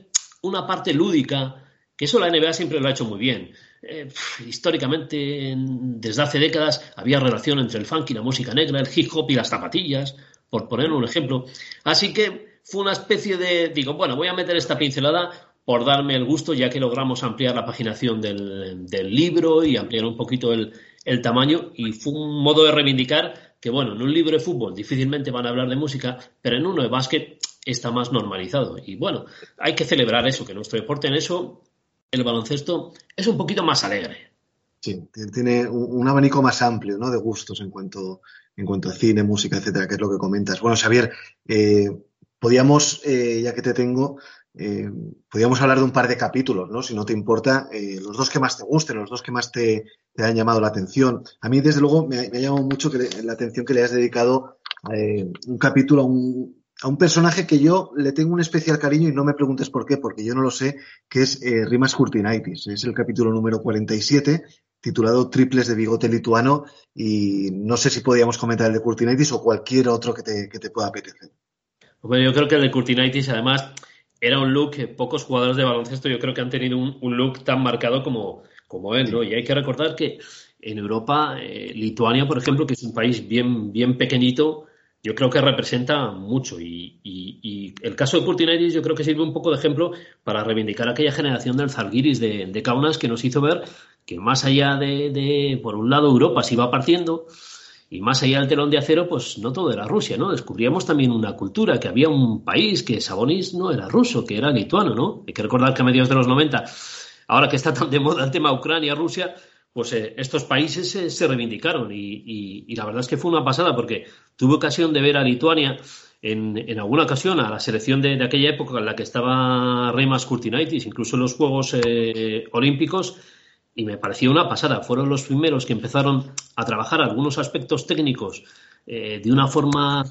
una parte lúdica, que eso la NBA siempre lo ha hecho muy bien. Eh, históricamente, desde hace décadas, había relación entre el funk y la música negra, el hip hop y las zapatillas, por poner un ejemplo. Así que fue una especie de, digo, bueno, voy a meter esta pincelada por darme el gusto, ya que logramos ampliar la paginación del, libro y ampliar un poquito el, tamaño, y fue un modo de reivindicar que, bueno, en un libro de fútbol difícilmente van a hablar de música, pero en uno de básquet está más normalizado. Y bueno, hay que celebrar eso, que nuestro deporte en eso, el baloncesto, es un poquito más alegre. Sí, tiene un abanico más amplio ¿no? de gustos en cuanto, en cuanto a cine, música, etcétera, que es lo que comentas. Bueno, Xavier, eh, podíamos, eh, ya que te tengo, eh, podíamos hablar de un par de capítulos, ¿no? Si no te importa, eh, los dos que más te gusten, los dos que más te, han llamado la atención. A mí, desde luego, me, ha llamado mucho la atención que le has dedicado un capítulo a un, personaje que yo le tengo un especial cariño y no me preguntes por qué, porque yo no lo sé, que es Rimas Curtinaitis. Es el capítulo número 47, titulado Triples de bigote lituano, y no sé si podíamos comentar el de Curtinaitis o cualquier otro que te, que te pueda apetecer. Bueno, yo creo que el de Curtinaitis, además, era un look que pocos jugadores de baloncesto yo creo que han tenido un, look tan marcado como, como él, ¿no? Y hay que recordar que en Europa, eh, Lituania, por ejemplo, que es un país bien, bien pequeñito, yo creo que representa mucho. Y, el caso de Curtinaitis yo creo que sirve un poco de ejemplo para reivindicar aquella generación del Zalgiris de, de Kaunas que nos hizo ver que más allá de, de, por un lado, Europa se iba partiendo y más allá del telón de acero, pues no todo era Rusia, ¿no? Descubríamos también una cultura, que había un país que Sabonis no era ruso, que era lituano, ¿no? Hay que recordar que a mediados de los 90, ahora que está tan de moda el tema Ucrania-Rusia, pues eh, estos países se reivindicaron y, la verdad es que fue una pasada porque tuve ocasión de ver a Lituania en, en alguna ocasión a la selección de, aquella época en la que estaba Reimas Kurtinaitis, incluso en los Juegos eh, Olímpicos, y me pareció una pasada. Fueron los primeros que empezaron a trabajar algunos aspectos técnicos eh, de una forma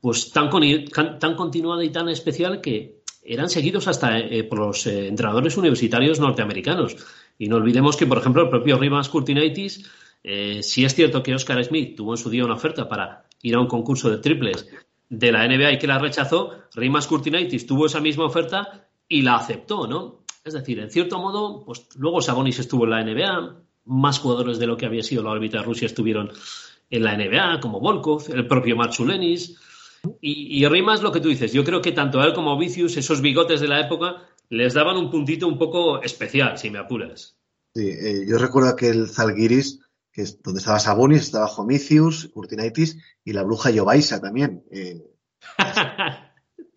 pues tan, continuada y tan especial que eran seguidos hasta eh, por los eh, entrenadores universitarios norteamericanos. Y no olvidemos que, por ejemplo, el propio Rivas Curtinaitis, si es cierto que Oscar Smith tuvo en su día una oferta para ir a un concurso de triples de la NBA y que la rechazó, Rimas Curtinaitis tuvo esa misma oferta y la aceptó, ¿no? Es decir, en cierto modo, pues luego Sabonis estuvo en la NBA, más jugadores de lo que había sido la órbita de Rusia estuvieron en la NBA, como Volkov, el propio Marchulenis. Y, y Rimas, lo que tú dices, yo creo que tanto él como Vicius, esos bigotes de la época, les daban un puntito un poco especial, si me apuras. Sí, eh, yo recuerdo que el Zalgiris, que es donde estaba Sabonis, estaba Jomicius, Curtinaitis y la bruja Jovaisa también. Eh, <laughs>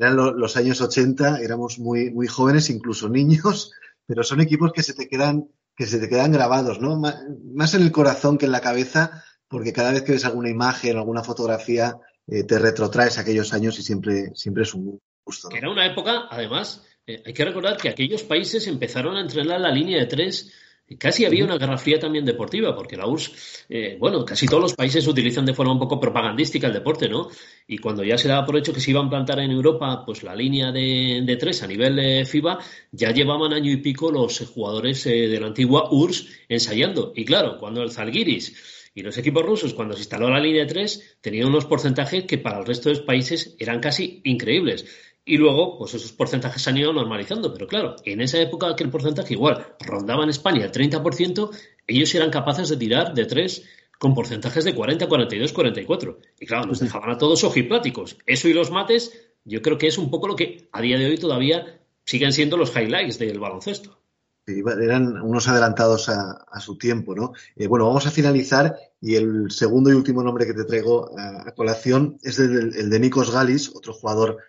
eran los años 80, éramos muy, muy jóvenes, incluso niños, <laughs> pero son equipos que se te quedan, que se te quedan grabados, ¿no? Más, en el corazón que en la cabeza, porque cada vez que ves alguna imagen, alguna fotografía, eh, te retrotraes aquellos años y siempre, siempre es un gusto. Era una época, además, eh, hay que recordar que aquellos países empezaron a entrenar la línea de tres Casi había una guerra fría también deportiva, porque la URSS, eh, bueno, casi todos los países utilizan de forma un poco propagandística el deporte, ¿no? Y cuando ya se daba por hecho que se iba a implantar en Europa, pues la línea de, tres a nivel de FIBA, ya llevaban año y pico los jugadores eh, de la antigua URSS ensayando. Y claro, cuando el Zalgiris y los equipos rusos, cuando se instaló la línea de tres, tenían unos porcentajes que para el resto de los países eran casi increíbles. Y luego, pues esos porcentajes se han ido normalizando. Pero claro, en esa época que el porcentaje igual rondaba en España el 30%, ellos eran capaces de tirar de tres con porcentajes de 40, 42, 44. Y claro, nos dejaban a todos ojipláticos. Eso y los mates, yo creo que es un poco lo que a día de hoy todavía siguen siendo los highlights del baloncesto. eran unos adelantados a, su tiempo, ¿no? Eh, bueno, vamos a finalizar y el segundo y último nombre que te traigo a, colación es el, el, de Nikos Galis, otro jugador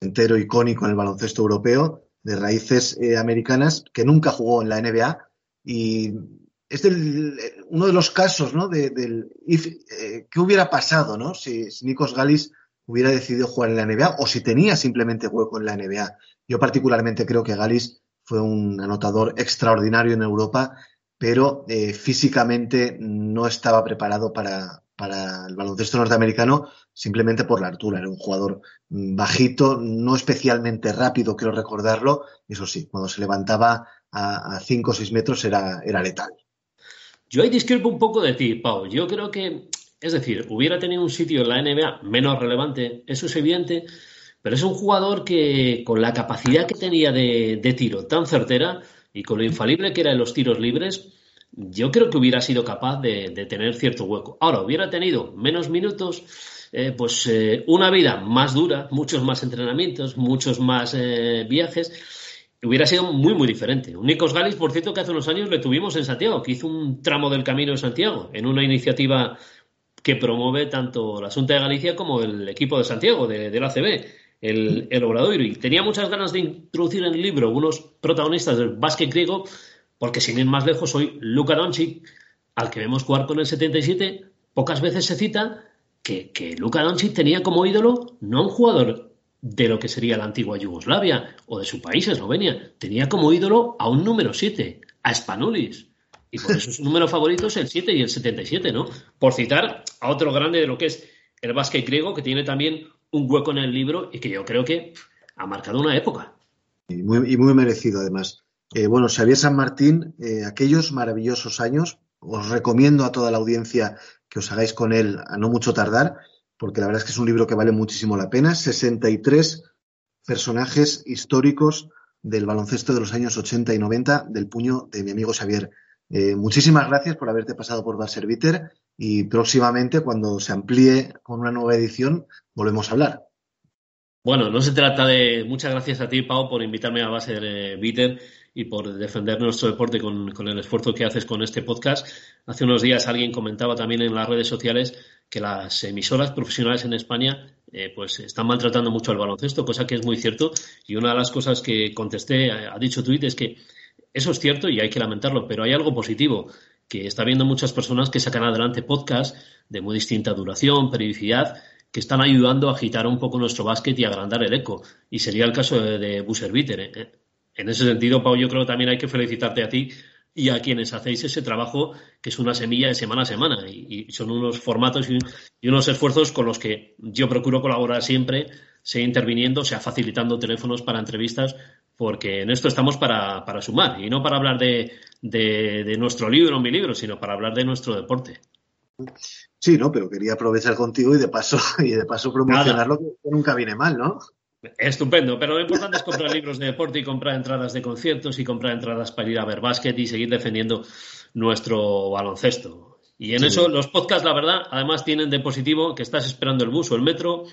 entero icónico en el baloncesto europeo, de raíces eh, americanas, que nunca jugó en la NBA y es uno de los casos, ¿no? De, del eh, qué hubiera pasado, ¿no? Si, Nikos Galis hubiera decidido jugar en la NBA o si tenía simplemente hueco en la NBA. Yo particularmente creo que Galis fue un anotador extraordinario en Europa, pero eh, físicamente no estaba preparado para, para el baloncesto norteamericano simplemente por la altura. Era un jugador mm, bajito, no especialmente rápido, quiero recordarlo. Eso sí, cuando se levantaba a 5 o 6 metros era, era letal. Yo ahí discrepo un poco de ti, Pau. Yo creo que, es decir, hubiera tenido un sitio en la NBA menos relevante, eso es evidente, pero es un jugador que con la capacidad que tenía de, de tiro tan certera y con lo infalible que era en los tiros libres, yo creo que hubiera sido capaz de, tener cierto hueco. Ahora, hubiera tenido menos minutos, eh, pues eh, una vida más dura, muchos más entrenamientos, muchos más eh, viajes, hubiera sido muy, muy diferente. Un Nikos Galis, por cierto, que hace unos años le tuvimos en Santiago, que hizo un tramo del Camino de Santiago, en una iniciativa que promueve tanto la Junta de Galicia como el equipo de Santiago, de, del ACB, el, el Obradoiro. Y tenía muchas ganas de introducir en el libro unos protagonistas del básquet griego porque sin ir más lejos, hoy Luka Doncic, al que vemos jugar con el 77, pocas veces se cita que, que Luka Doncic tenía como ídolo no un jugador de lo que sería la antigua Yugoslavia o de su país, Eslovenia, tenía como ídolo a un número 7, a Spanulis. Y por eso su número favorito es el 7 y el 77, ¿no? Por citar a otro grande de lo que es el básquet griego, que tiene también un hueco en el libro y que yo creo que ha marcado una época. y muy merecido, además. Eh, bueno, Xavier San Martín, eh, aquellos maravillosos años, os recomiendo a toda la audiencia que os hagáis con él a no mucho tardar, porque la verdad es que es un libro que vale muchísimo la pena. 63 personajes históricos del baloncesto de los años 80 y 90 del puño de mi amigo Xavier. Eh, muchísimas gracias por haberte pasado por Serviter y próximamente, cuando se amplíe con una nueva edición, volvemos a hablar. Bueno, no se trata de. Muchas gracias a ti, Pau, por invitarme a Base Bitter y por defender nuestro deporte con, el esfuerzo que haces con este podcast. Hace unos días alguien comentaba también en las redes sociales que las emisoras profesionales en España eh, pues están maltratando mucho al baloncesto, cosa que es muy cierto. Y una de las cosas que contesté, ha dicho Tweet, es que eso es cierto y hay que lamentarlo, pero hay algo positivo, que está viendo muchas personas que sacan adelante podcasts de muy distinta duración, periodicidad, que están ayudando a agitar un poco nuestro básquet y agrandar el eco. Y sería el caso de, de Busser Bitter. ¿eh? En ese sentido, Pau, yo creo que también hay que felicitarte a ti y a quienes hacéis ese trabajo que es una semilla de semana a semana y, son unos formatos y, unos esfuerzos con los que yo procuro colaborar siempre, sea interviniendo, sea facilitando teléfonos para entrevistas, porque en esto estamos para, sumar y no para hablar de, nuestro libro o mi libro, sino para hablar de nuestro deporte. Sí, no, pero quería aprovechar contigo y de paso <laughs> y de paso promocionarlo que nunca viene mal, ¿no? Estupendo, pero lo importante es comprar libros de deporte y comprar entradas de conciertos y comprar entradas para ir a ver básquet y seguir defendiendo nuestro baloncesto. Y en eso los podcasts, la verdad, además tienen de positivo que estás esperando el bus o el metro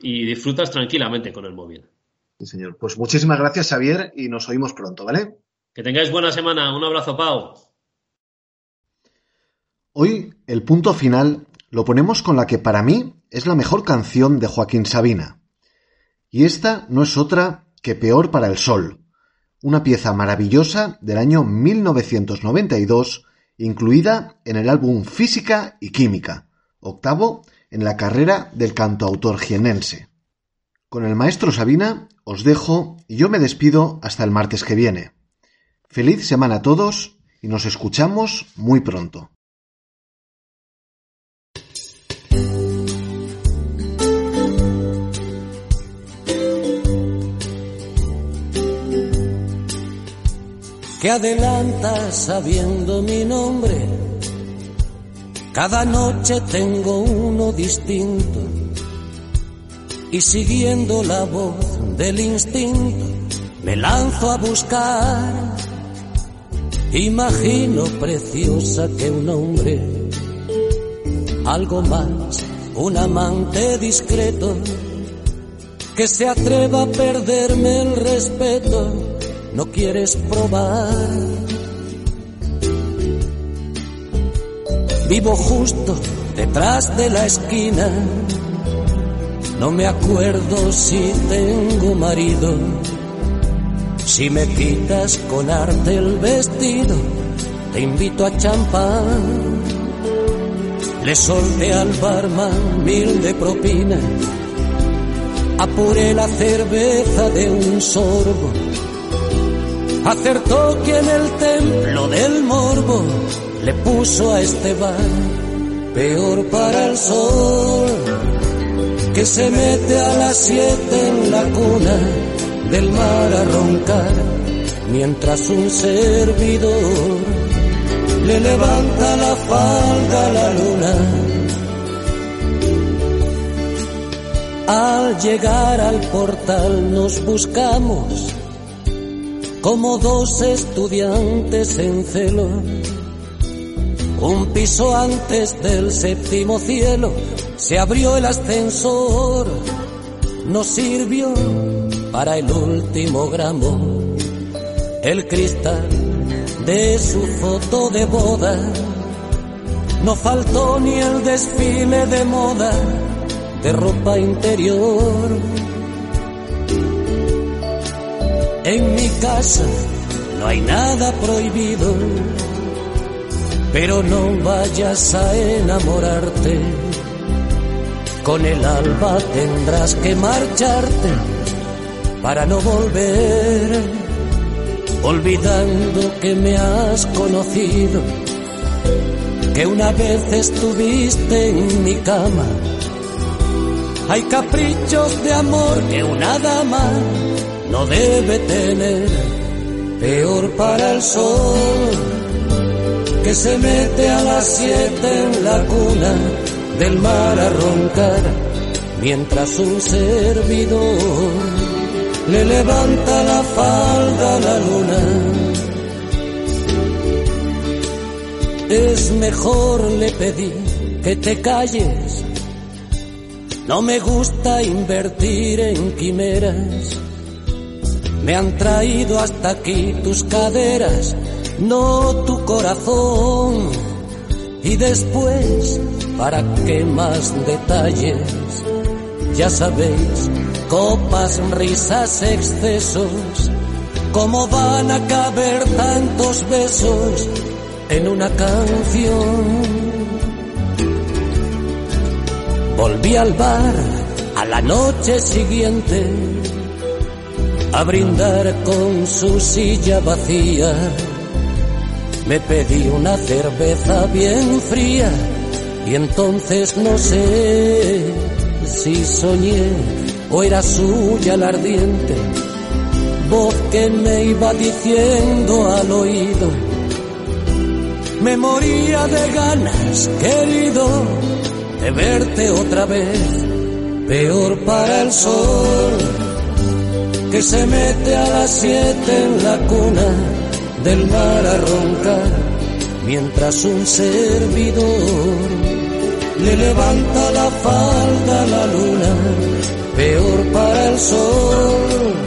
y disfrutas tranquilamente con el móvil. Sí, señor. Pues muchísimas gracias, Xavier, y nos oímos pronto, ¿vale? Que tengáis buena semana. Un abrazo, Pau. Hoy el punto final lo ponemos con la que para mí es la mejor canción de Joaquín Sabina. Y esta no es otra que Peor para el Sol, una pieza maravillosa del año 1992, incluida en el álbum Física y Química, octavo en la carrera del cantautor jienense. Con el maestro Sabina os dejo y yo me despido hasta el martes que viene. Feliz semana a todos y nos escuchamos muy pronto. Que adelanta sabiendo mi nombre. Cada noche tengo uno distinto y siguiendo la voz del instinto me lanzo a buscar. Imagino preciosa que un hombre, algo más, un amante discreto, que se atreva a perderme el respeto no quieres probar. Vivo justo detrás de la esquina, no me acuerdo si tengo marido. Si me quitas con arte el vestido, te invito a champán. Le solté al barman mil de propina, apuré la cerveza de un sorbo acertó que en el templo del morbo le puso a Esteban peor para el sol que se mete a las siete en la cuna del mar a roncar mientras un servidor le levanta la falda a la luna. Al llegar al portal nos buscamos como dos estudiantes en celo. Un piso antes del séptimo cielo se abrió el ascensor, nos sirvió para el último gramo el cristal de su foto de boda. No faltó ni el desfile de moda de ropa interior En mi casa no hay nada prohibido, pero no vayas a enamorarte. Con el alba tendrás que marcharte para no volver, olvidando que me has conocido, que una vez estuviste en mi cama. Hay caprichos de amor que una dama no debe tener peor para el sol que se mete a las siete en la cuna del mar a roncar mientras un servidor le levanta la falda a la luna. Es mejor le pedí que te calles. No me gusta invertir en quimeras me han traído hasta aquí tus caderas, no tu corazón. Y después, ¿para qué más detalles? Ya sabéis, copas, risas, excesos. ¿Cómo van a caber tantos besos en una canción? Volví al bar a la noche siguiente a brindar con su silla vacía. Me pedí una cerveza bien fría y entonces no sé si soñé o era suya la ardiente voz que me iba diciendo al oído. Me moría de ganas, querido, de verte otra vez, peor para el sol que se mete a las siete en la cuna del mar a roncar, mientras un servidor le levanta la falda a la luna, peor para el sol